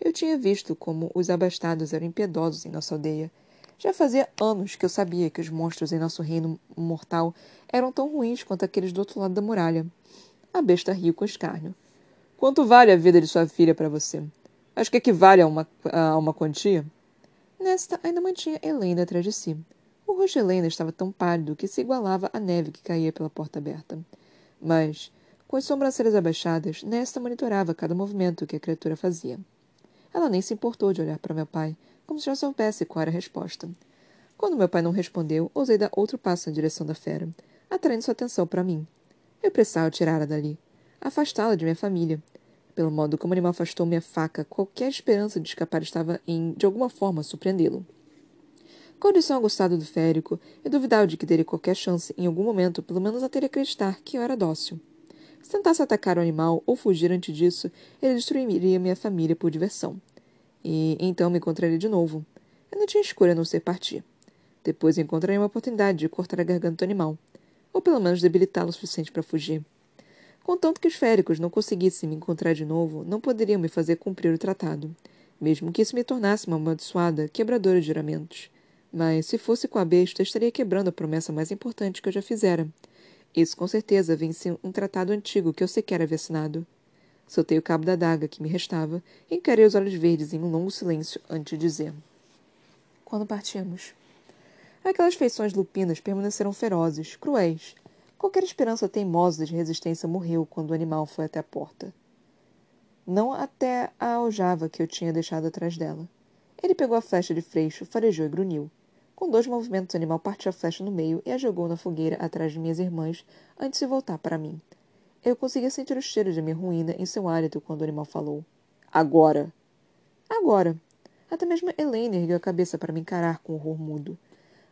Eu tinha visto como os abastados eram impiedosos em nossa aldeia. Já fazia anos que eu sabia que os monstros em nosso reino mortal eram tão ruins quanto aqueles do outro lado da muralha. A besta riu com escárnio. Quanto vale a vida de sua filha para você? Acho que equivale a uma, a uma quantia? Nesta ainda mantinha Helena atrás de si. O rosto de Helena estava tão pálido que se igualava à neve que caía pela porta aberta. Mas Com as sobrancelhas abaixadas, Nesta monitorava cada movimento que a criatura fazia. Ela nem se importou de olhar para meu pai, como se já soubesse qual era a resposta. Quando meu pai não respondeu, ousei dar outro passo na direção da fera, atraindo sua atenção para mim. Eu precisava tirá-la dali, afastá-la de minha família. Pelo modo como o animal afastou minha faca, qualquer esperança de escapar estava em, de alguma forma, surpreendê-lo. Audição aguçada do férico, eu duvidava de que teria qualquer chance, em algum momento, pelo menos até acreditar que eu era dócil. Se tentasse atacar o animal ou fugir antes disso, ele destruiria minha família por diversão. E então me encontraria de novo. Eu não tinha escolha a não ser partir. Depois encontraria uma oportunidade de cortar a garganta do animal, ou pelo menos debilitá-lo o suficiente para fugir. Contanto que os féricos não conseguissem me encontrar de novo, não poderiam me fazer cumprir o tratado, mesmo que isso me tornasse uma amaldiçoada quebradora de juramentos. Mas, se fosse com a besta, estaria quebrando a promessa mais importante que eu já fizera – isso com certeza vence um tratado antigo que eu sequer havia assinado. Soltei o cabo da daga que me restava e encarei os olhos verdes em um longo silêncio antes de dizer: Quando partimos? Aquelas feições lupinas permaneceram ferozes, cruéis. Qualquer esperança teimosa de resistência morreu quando o animal foi até a porta. Não até a aljava que eu tinha deixado atrás dela. Ele pegou a flecha de freixo, farejou e grunhiu. Com dois movimentos, o animal partiu a flecha no meio e a jogou na fogueira atrás de minhas irmãs antes de voltar para mim. Eu conseguia sentir o cheiro de minha ruína em seu hálito quando o animal falou. Agora! Agora! Até mesmo Elaine ergueu a cabeça para me encarar com horror mudo.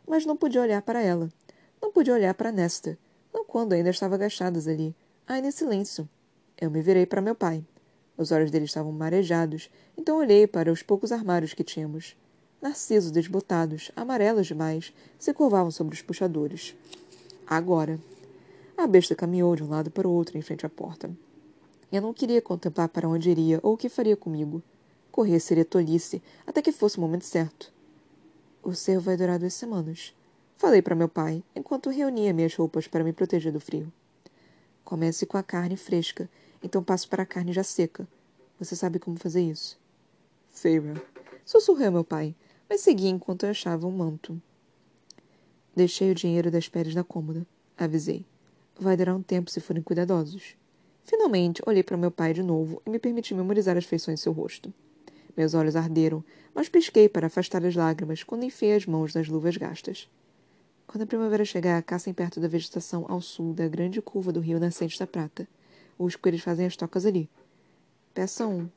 Mas não podia olhar para ela. Não podia olhar para Nesta. Não quando ainda estava agachadas ali, ainda em silêncio. Eu me virei para meu pai. Os olhos dele estavam marejados, então olhei para os poucos armários que tínhamos. Narcisos desbotados, amarelos demais, se curvavam sobre os puxadores. Agora. A besta caminhou de um lado para o outro em frente à porta. Eu não queria contemplar para onde iria ou o que faria comigo. Correr seria tolice, até que fosse o momento certo. O cervo vai durar duas semanas. Falei para meu pai, enquanto reunia minhas roupas para me proteger do frio. Comece com a carne fresca, então passo para a carne já seca. Você sabe como fazer isso? Feira. Sussurrei meu pai, mas segui enquanto eu achava um manto. Deixei o dinheiro das peles na cômoda. Avisei. Vai durar um tempo se forem cuidadosos. Finalmente, olhei para meu pai de novo e me permiti memorizar as feições de seu rosto. Meus olhos arderam, mas pisquei para afastar as lágrimas quando enfiei as mãos nas luvas gastas. Quando a primavera chegar, caçem perto da vegetação ao sul da grande curva do rio nascente da prata. Os coelhos fazem as tocas ali. Peçam.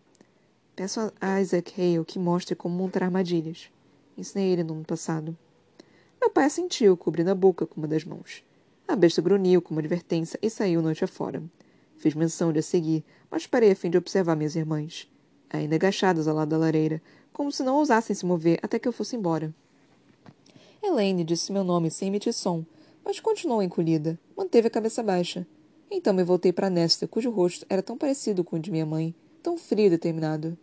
Peço a Isaac Hale que mostre como montar armadilhas. Ensinei ele no ano passado. Meu pai assentiu, cobrindo a boca com uma das mãos. A besta grunhiu como advertência e saiu noite afora. Fiz menção de a seguir, mas parei a fim de observar minhas irmãs, ainda agachadas ao lado da lareira, como se não ousassem se mover até que eu fosse embora. Elaine disse meu nome sem emitir som, mas continuou encolhida, manteve a cabeça baixa. Então me voltei para Nesta, cujo rosto era tão parecido com o de minha mãe, tão frio e determinado.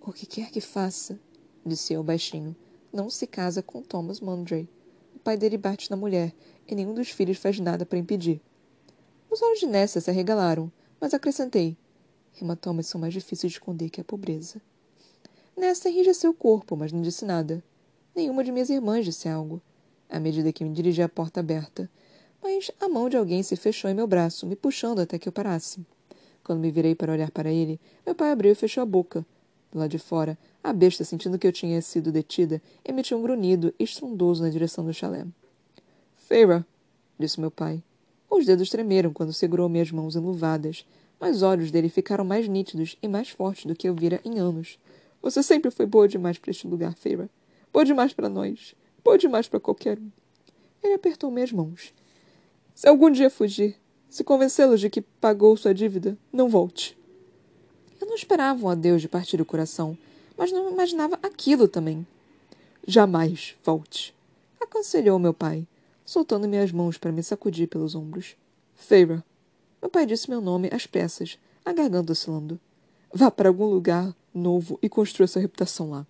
O que quer que faça, disse eu baixinho, não se casa com Thomas Mundray. O pai dele bate na mulher, e nenhum dos filhos faz nada para impedir. Os olhos de Nessa se arregalaram, mas acrescentei. Hematomas são mais difíceis de esconder que a pobreza. Nessa enrijeceu o corpo, mas não disse nada. Nenhuma de minhas irmãs disse algo, à medida que me dirigia à porta aberta. Mas a mão de alguém se fechou em meu braço, me puxando até que eu parasse. Quando me virei para olhar para ele, meu pai abriu e fechou a boca. Lado de fora, a besta, sentindo que eu tinha sido detida, emitiu um grunhido estrondoso na direção do chalé. Feira, disse meu pai. Os dedos tremeram quando segurou minhas mãos enluvadas, mas os olhos dele ficaram mais nítidos e mais fortes do que eu vira em anos. Você sempre foi boa demais para este lugar, Feira. Boa demais para nós. Boa demais para qualquer um. Ele apertou minhas mãos. Se algum dia fugir, se convencê-los de que pagou sua dívida, não volte. Eu não esperava um adeus de partir o coração, mas não imaginava aquilo também. Jamais volte, aconselhou meu pai, soltando minhas mãos para me sacudir pelos ombros. Feira. Meu pai disse meu nome às pressas, a garganta oscilando. Vá para algum lugar novo e construa sua reputação lá.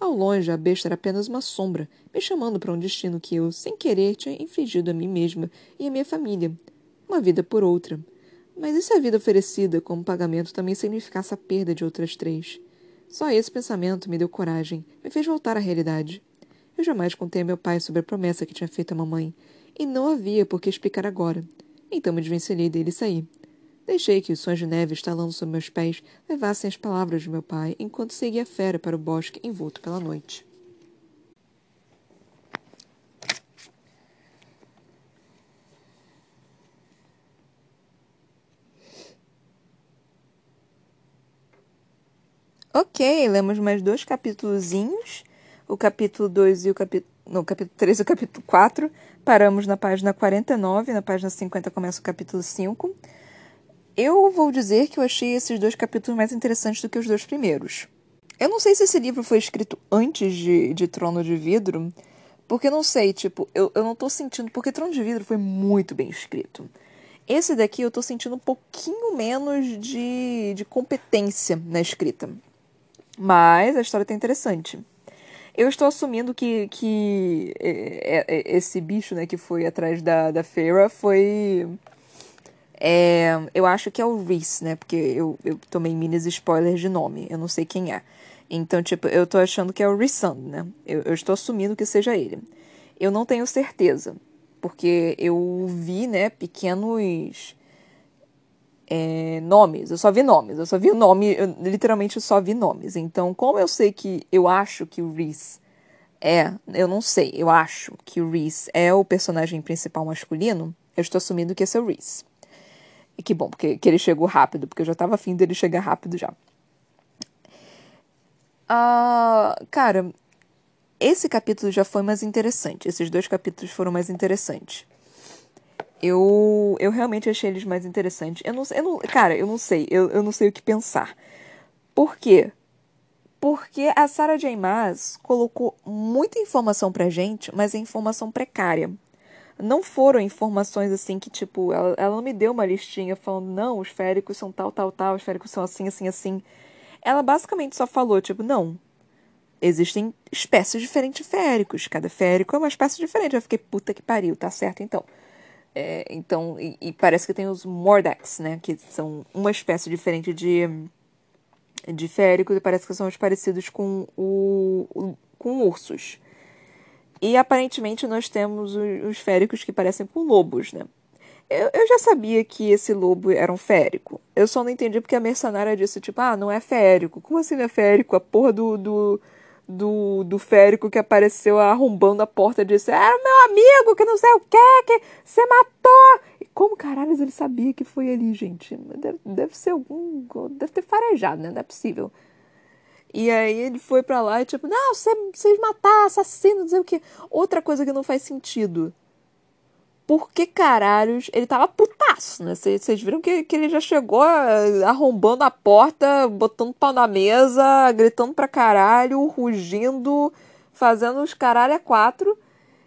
Ao longe, a besta era apenas uma sombra, me chamando para um destino que eu, sem querer, tinha infligido a mim mesma e a minha família. Uma vida por outra. Mas e se a vida oferecida como pagamento também significasse a perda de outras três? Só esse pensamento me deu coragem, me fez voltar à realidade. Eu jamais contei a meu pai sobre a promessa que tinha feito à mamãe, e não havia por que explicar agora. Então me desvencilhei dele e saí. Deixei que os sons de neve estalando sob meus pés levassem as palavras de meu pai enquanto seguia a fera para o bosque envolto pela noite. Ok, lemos mais dois capítulozinhos, o capítulo 2 e o capítulo. No capítulo 3 e o capítulo 4. Paramos na página 49, na página 50 começa o capítulo 5. Eu vou dizer que eu achei esses dois capítulos mais interessantes do que os dois primeiros. Eu não sei se esse livro foi escrito antes de, de Trono de Vidro, porque não sei, tipo, eu, eu não tô sentindo. Porque Trono de Vidro foi muito bem escrito. Esse daqui eu tô sentindo um pouquinho menos de, de competência na escrita. Mas a história tá interessante. Eu estou assumindo que, que é, é, esse bicho, né, que foi atrás da, da Feira foi. É, eu acho que é o Reese, né? Porque eu, eu tomei minis spoilers de nome. Eu não sei quem é. Então, tipo, eu tô achando que é o Rissand, né? Eu, eu estou assumindo que seja ele. Eu não tenho certeza. Porque eu vi, né, pequenos é, nomes. Eu só vi nomes. Eu só vi o nome, eu, literalmente só vi nomes. Então, como eu sei que eu acho que o Reese é, eu não sei, eu acho que o Reese é o personagem principal masculino, eu estou assumindo que esse é o Reese. E que bom, porque que ele chegou rápido, porque eu já estava afim dele chegar rápido já. Uh, cara, esse capítulo já foi mais interessante. Esses dois capítulos foram mais interessantes. Eu, eu realmente achei eles mais interessantes. Eu não, eu não, cara, eu não sei. Eu, eu não sei o que pensar. Por quê? Porque a Sarah J. Maas colocou muita informação pra gente, mas é informação precária. Não foram informações assim que, tipo, ela, ela não me deu uma listinha falando, não, os féricos são tal, tal, tal, os féricos são assim, assim, assim. Ela basicamente só falou, tipo, não, existem espécies diferentes de féricos. Cada férico é uma espécie diferente. Eu fiquei, puta que pariu, tá certo então. É, então, e, e, parece que tem os Mordax, né? Que são uma espécie diferente de, de féricos e parece que são os parecidos com, o, com ursos. E aparentemente nós temos os, os féricos que parecem com lobos, né? Eu, eu já sabia que esse lobo era um férico. Eu só não entendi porque a mercenária disse, tipo, ah, não é férico. Como assim não é férico? A porra do, do do, do férico que apareceu arrombando a porta e disse: Era meu amigo, que não sei o que, que você matou. E como caralho ele sabia que foi ali, gente? Deve, deve ser algum. Deve ter farejado, né? Não é possível. E aí ele foi para lá e tipo, não, vocês mataram, assassino, não sei o que. Outra coisa que não faz sentido por que caralhos ele tava putaço, né? Vocês viram que, que ele já chegou eh, arrombando a porta, botando pau na mesa, gritando pra caralho, rugindo, fazendo os caralho a quatro.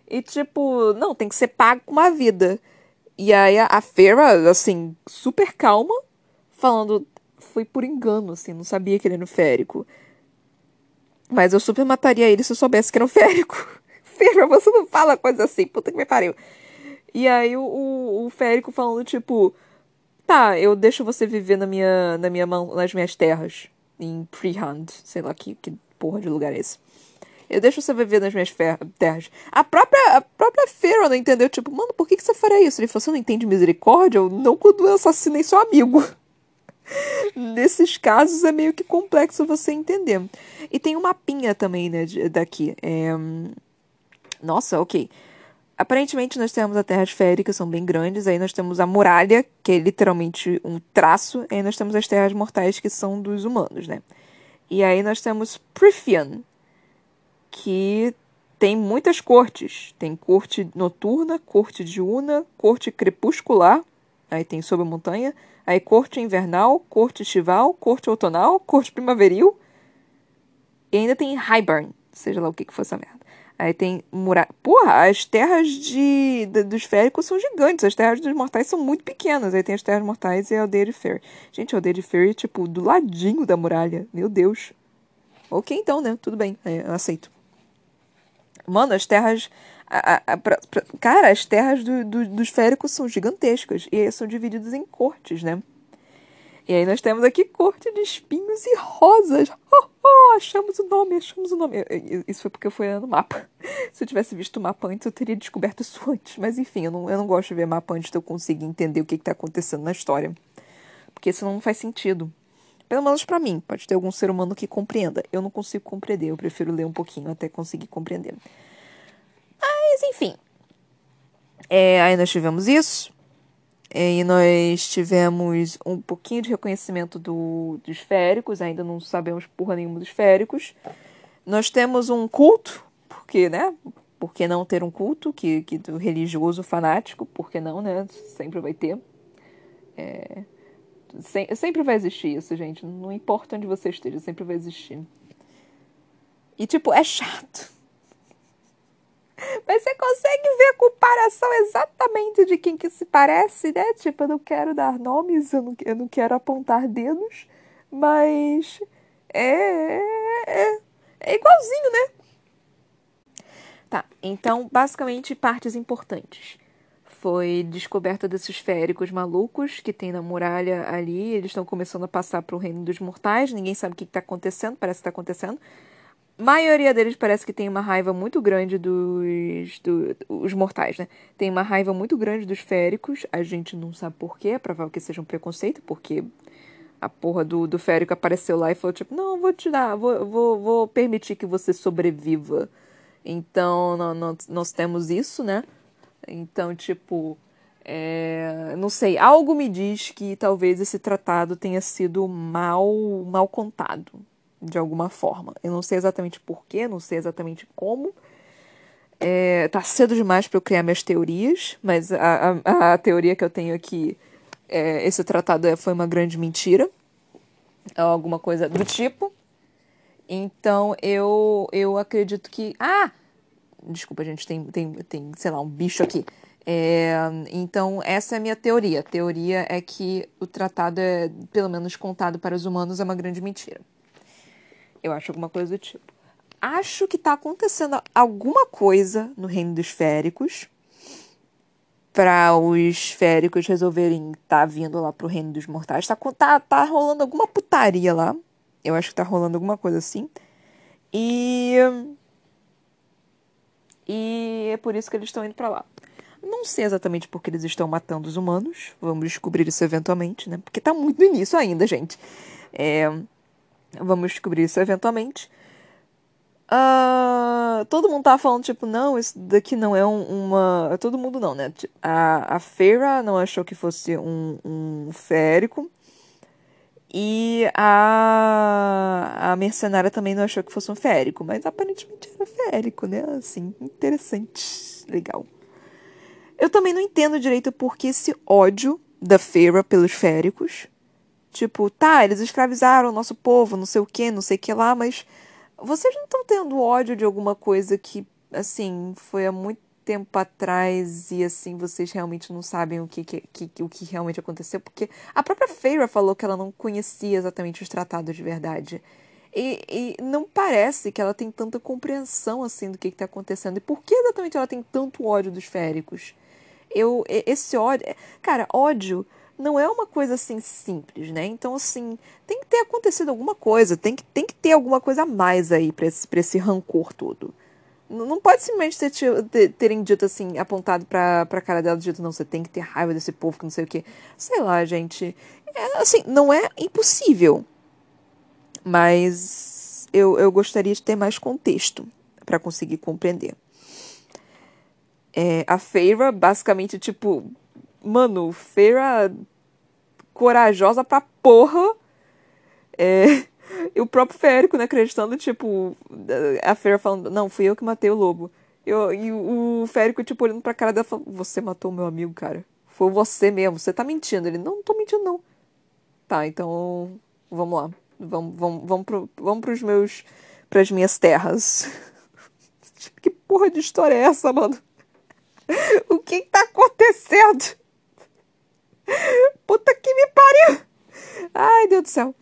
E tipo, não, tem que ser pago com uma vida. E aí a, a assim, super calma, falando, foi por engano, assim, não sabia que ele era um férico. Mas eu super mataria ele se eu soubesse que era um férico. Feira, você não fala coisa assim, puta que me pariu. E aí o, o, o Férico falando, tipo, tá, eu deixo você viver na minha, na minha nas minhas terras. Em Freehand, sei lá que, que porra de lugar é esse. Eu deixo você viver nas minhas terras. A própria, a própria Pharaoh não entendeu, tipo, mano, por que, que você faria isso? Ele falou, você não entende misericórdia? Ou não quando eu assassinei seu amigo. Nesses casos é meio que complexo você entender. E tem um mapinha também, né, daqui. É... Nossa, ok. Aparentemente nós temos a Terra esférica, são bem grandes, aí nós temos a muralha, que é literalmente um traço, aí nós temos as terras mortais, que são dos humanos, né? E aí nós temos Prithian, que tem muitas cortes. Tem corte noturna, corte diurna, corte crepuscular, aí tem sob a montanha, aí corte invernal, corte estival, corte outonal, corte primaveril, e ainda tem Highburn, seja lá o que que for essa merda. Aí tem muralha. Porra, as terras de, de, dos féricos são gigantes. As terras dos mortais são muito pequenas. Aí tem as terras mortais e a aldeia de Ferry. Gente, a aldeia de Ferry, tipo, do ladinho da muralha. Meu Deus. Ok, então, né? Tudo bem. É, eu aceito. Mano, as terras. A, a, a, pra, pra, cara, as terras do, do, dos féricos são gigantescas. E são divididas em cortes, né? E aí nós temos aqui corte de espinhos e rosas. Oh, achamos o nome, achamos o nome. Isso foi porque eu fui no mapa. Se eu tivesse visto o mapa antes, eu teria descoberto isso antes. Mas enfim, eu não, eu não gosto de ver mapa antes de eu conseguir entender o que está acontecendo na história. Porque senão não faz sentido. Pelo menos para mim. Pode ter algum ser humano que compreenda. Eu não consigo compreender. Eu prefiro ler um pouquinho até conseguir compreender. Mas enfim. É, aí nós tivemos isso. É, e nós tivemos um pouquinho de reconhecimento do, dos féricos. Ainda não sabemos porra nenhuma dos féricos. Nós temos um culto, porque, né? Por que não ter um culto que, que do religioso fanático? Por que não, né? Sempre vai ter. É, sem, sempre vai existir isso, gente. Não importa onde você esteja, sempre vai existir. E, tipo, é chato. Mas você consegue ver a comparação exatamente de quem que se parece, né? Tipo, eu não quero dar nomes, eu não, eu não quero apontar dedos, mas é, é, é igualzinho, né? Tá, então, basicamente, partes importantes. Foi descoberta desses féricos malucos que tem na muralha ali. Eles estão começando a passar para o reino dos mortais. Ninguém sabe o que está acontecendo, parece que está acontecendo. Maioria deles parece que tem uma raiva muito grande dos. Do, os mortais, né? Tem uma raiva muito grande dos féricos. A gente não sabe porquê, é provável que seja um preconceito, porque a porra do, do férico apareceu lá e falou, tipo, não, vou te dar, vou, vou, vou permitir que você sobreviva. Então, nós, nós temos isso, né? Então, tipo, é, não sei, algo me diz que talvez esse tratado tenha sido mal, mal contado, de alguma forma. Eu não sei exatamente porquê, não sei exatamente como. É, tá cedo demais para eu criar minhas teorias, mas a, a, a teoria que eu tenho aqui é esse tratado é, foi uma grande mentira, alguma coisa do tipo. Então eu eu acredito que ah desculpa gente tem tem tem sei lá um bicho aqui. É, então essa é a minha teoria. A teoria é que o tratado é pelo menos contado para os humanos é uma grande mentira. Eu acho alguma coisa do tipo. Acho que está acontecendo alguma coisa no reino dos féricos para os féricos resolverem estar tá vindo lá pro reino dos mortais. Tá, tá, tá rolando alguma putaria lá. Eu acho que tá rolando alguma coisa assim. E. E é por isso que eles estão indo para lá. Não sei exatamente porque eles estão matando os humanos. Vamos descobrir isso eventualmente, né? Porque tá muito no início ainda, gente. É, Vamos descobrir isso eventualmente. Uh, todo mundo tava falando, tipo, não, isso daqui não é um, uma. Todo mundo não, né? A, a Feira não achou que fosse um, um férico. E a, a mercenária também não achou que fosse um férico, mas aparentemente era férico, né? Assim, interessante. Legal. Eu também não entendo direito por que esse ódio da Feira pelos féricos. Tipo, tá, eles escravizaram o nosso povo, não sei o que, não sei o que lá, mas vocês não estão tendo ódio de alguma coisa que, assim, foi há muito tempo atrás e, assim, vocês realmente não sabem o que, que, que o que realmente aconteceu? Porque a própria Feira falou que ela não conhecia exatamente os tratados de verdade. E, e, não parece que ela tem tanta compreensão assim do que está acontecendo. E por que exatamente ela tem tanto ódio dos féricos? Eu, esse ódio. Cara, ódio não é uma coisa assim simples, né? Então, assim, tem que ter acontecido alguma coisa, tem que, tem que ter alguma coisa a mais aí pra esse, pra esse rancor todo. Não pode simplesmente ter, terem dito assim, apontado pra, pra cara dela, dito, não, você tem que ter raiva desse povo que não sei o quê. Sei lá, gente. É, assim, não é impossível. Mas eu, eu gostaria de ter mais contexto para conseguir compreender. É, a Feira, basicamente, tipo, mano, feira corajosa pra porra. É, e o próprio Férico, né, acreditando, tipo, a Feira falando, não, fui eu que matei o lobo. Eu, e o Férico, tipo, olhando pra cara dela falando, você matou meu amigo, cara. Foi você mesmo, você tá mentindo. Ele, não, não tô mentindo, não. Tá, então, vamos lá. Vamos, vamos, vamos, pro, vamos pros meus, pras minhas terras. que porra de história é essa, mano? o que tá acontecendo? Puta que me pariu! Ai, Deus do céu.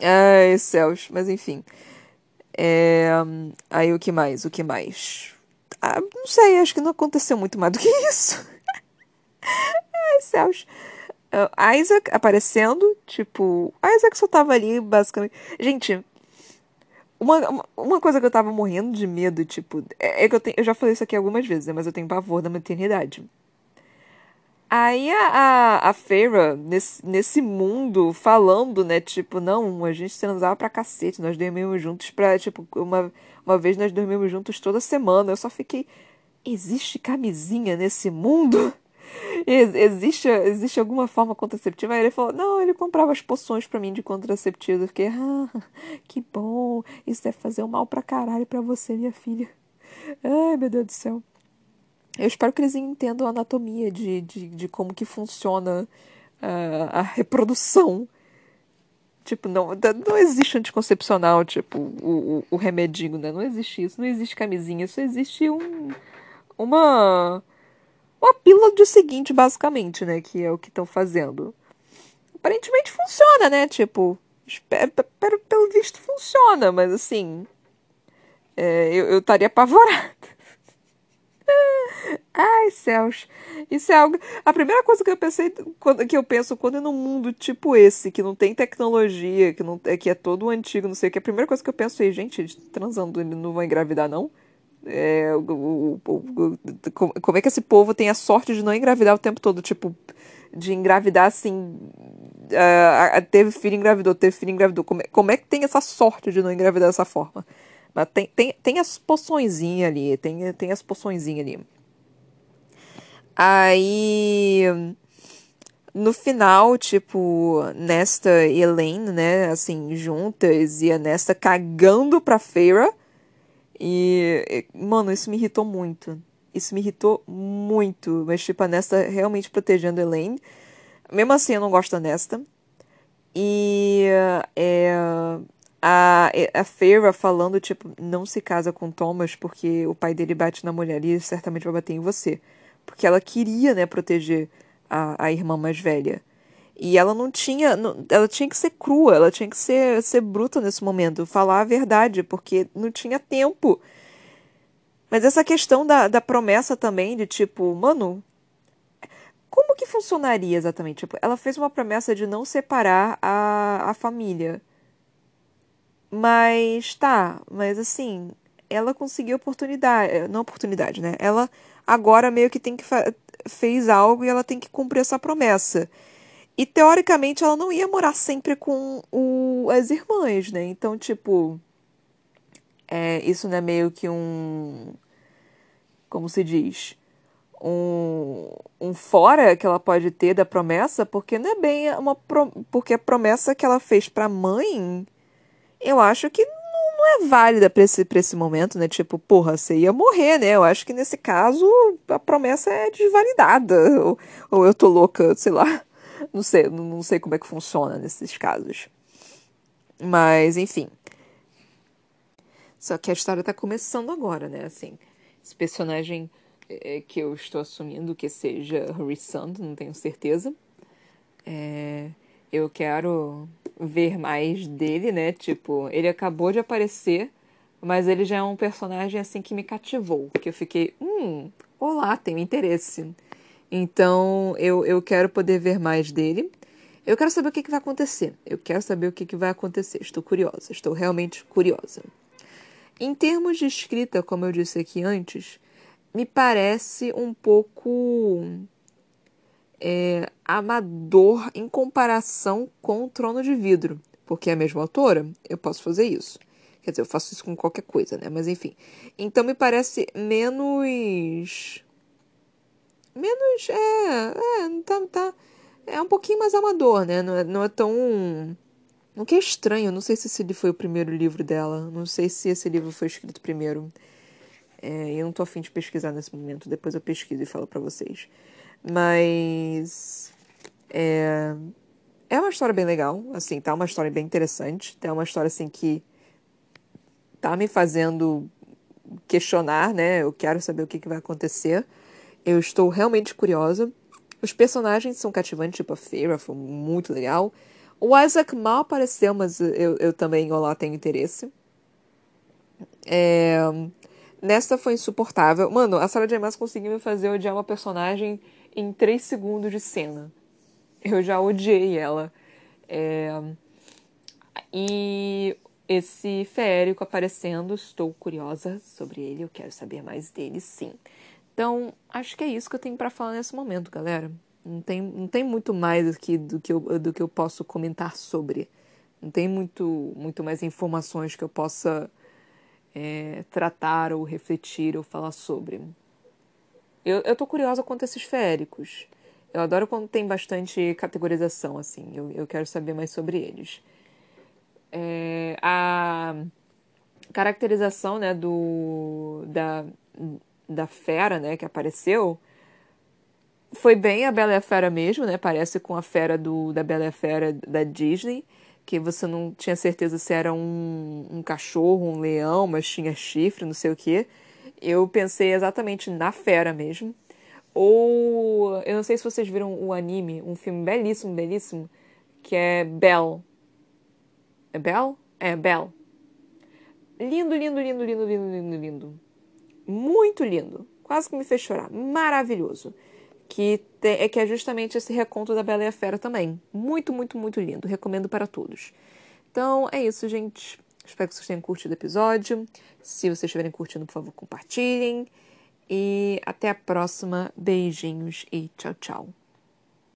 Ai, céus. Mas enfim. É... Aí o que mais? O que mais? Ah, não sei, acho que não aconteceu muito mais do que isso. Ai, céus. Uh, Isaac aparecendo, tipo. Isaac só tava ali, basicamente. Gente, Uma, uma coisa que eu tava morrendo de medo, tipo, é, é que eu, tenho, eu já falei isso aqui algumas vezes, né? Mas eu tenho pavor da maternidade. Aí a, a, a nesse, nesse mundo, falando, né? Tipo, não, a gente transava pra cacete, nós dormimos juntos pra, tipo, uma, uma vez nós dormimos juntos toda semana. Eu só fiquei, existe camisinha nesse mundo? existe, existe alguma forma contraceptiva? Aí ele falou, não, ele comprava as poções para mim de contraceptivo. Eu fiquei, ah, que bom, isso deve fazer um mal pra caralho pra você, minha filha. Ai, meu Deus do céu. Eu espero que eles entendam a anatomia de, de, de como que funciona uh, a reprodução. Tipo, não, não existe anticoncepcional, tipo, o, o, o remedinho, né? Não existe isso, não existe camisinha, só existe um, uma uma pílula de seguinte, basicamente, né? Que é o que estão fazendo. Aparentemente funciona, né? Tipo, pelo, pelo visto funciona, mas assim. É, eu estaria apavorada. Ai, céus. Isso é algo. A primeira coisa que eu pensei, que eu penso quando é num mundo tipo esse, que não tem tecnologia, que, não, que é todo antigo, não sei o que, a primeira coisa que eu penso é, gente, transando, não vai engravidar, não? É, o, como é que esse povo tem a sorte de não engravidar o tempo todo? Tipo, de engravidar assim. Uh, teve filho, engravidou, teve filho, engravidou. Como é, como é que tem essa sorte de não engravidar dessa forma? Mas tem, tem, tem as poçõezinhas ali, tem, tem as poçõezinhas ali. Aí. No final, tipo, Nesta e Elaine, né, assim, juntas, e a Nesta cagando pra Feira e, mano, isso me irritou muito. Isso me irritou muito. Mas, tipo, a Nesta realmente protegendo a Elaine. Mesmo assim, eu não gosto da Nesta. E é, a, a Feyre falando, tipo, não se casa com Thomas porque o pai dele bate na mulher e certamente vai bater em você. Porque ela queria, né, proteger a, a irmã mais velha. E ela não tinha. Não, ela tinha que ser crua, ela tinha que ser, ser bruta nesse momento, falar a verdade, porque não tinha tempo. Mas essa questão da, da promessa também, de tipo, mano, como que funcionaria exatamente? Tipo, ela fez uma promessa de não separar a, a família. Mas tá, mas assim, ela conseguiu oportunidade. Não oportunidade, né? Ela agora meio que tem que fez algo e ela tem que cumprir essa promessa. E teoricamente ela não ia morar sempre com o, as irmãs, né? Então, tipo. É, isso não é meio que um. Como se diz? Um, um fora que ela pode ter da promessa, porque não é bem uma. Porque a promessa que ela fez pra mãe, eu acho que não, é válida pra esse, pra esse momento, né? Tipo, porra, você ia morrer, né? Eu acho que nesse caso a promessa é desvalidada. Ou, ou eu tô louca, sei lá. Não sei, não sei como é que funciona nesses casos. Mas, enfim. Só que a história tá começando agora, né? Assim, esse personagem é, que eu estou assumindo que seja Harry Sand, não tenho certeza. É, eu quero ver mais dele, né? Tipo, ele acabou de aparecer, mas ele já é um personagem assim que me cativou, que eu fiquei, hum, olá, tenho interesse. Então eu, eu quero poder ver mais dele. Eu quero saber o que, que vai acontecer. Eu quero saber o que, que vai acontecer. Estou curiosa, estou realmente curiosa. Em termos de escrita, como eu disse aqui antes, me parece um pouco é, amador em comparação com o Trono de Vidro. Porque é a mesma autora, eu posso fazer isso. Quer dizer, eu faço isso com qualquer coisa, né? Mas enfim. Então me parece menos menos. É. É, tá, tá, é um pouquinho mais amador, né? Não é, não é tão. O que é estranho, não sei se esse foi o primeiro livro dela, não sei se esse livro foi escrito primeiro. É, eu não tô afim de pesquisar nesse momento, depois eu pesquiso e falo para vocês. Mas. É, é uma história bem legal, assim, tá uma história bem interessante, tá uma história assim que tá me fazendo questionar, né? Eu quero saber o que, que vai acontecer. Eu estou realmente curiosa. Os personagens são cativantes, tipo a Feira, foi muito legal. O Isaac mal apareceu, mas eu, eu também lá tenho interesse. É... Nesta foi insuportável. Mano, a Sarah J. Maas conseguiu me fazer odiar uma personagem em 3 segundos de cena. Eu já odiei ela. É... E esse feérico aparecendo. Estou curiosa sobre ele, eu quero saber mais dele, sim. Então, acho que é isso que eu tenho para falar nesse momento, galera. Não tem, não tem muito mais aqui do que, eu, do que eu posso comentar sobre. Não tem muito, muito mais informações que eu possa é, tratar ou refletir ou falar sobre. Eu, eu tô curiosa quanto a esses feéricos. Eu adoro quando tem bastante categorização, assim. Eu, eu quero saber mais sobre eles. É, a caracterização, né, do, da, da fera, né, que apareceu foi bem a Bela e a Fera mesmo, né? Parece com a fera do, da Bela e a Fera da Disney, que você não tinha certeza se era um, um cachorro, um leão, mas tinha chifre, não sei o que. Eu pensei exatamente na fera mesmo. Ou eu não sei se vocês viram o anime, um filme belíssimo, belíssimo, que é Belle. É Belle? É Belle. Lindo, lindo, lindo, lindo, lindo, lindo, lindo. Muito lindo. Quase que me fez chorar. Maravilhoso que, te, é, que é justamente esse reconto da Bela e a Fera também. Muito, muito, muito lindo. Recomendo para todos. Então é isso, gente. Espero que vocês tenham curtido o episódio. Se vocês estiverem curtindo, por favor, compartilhem. E até a próxima. Beijinhos e tchau, tchau.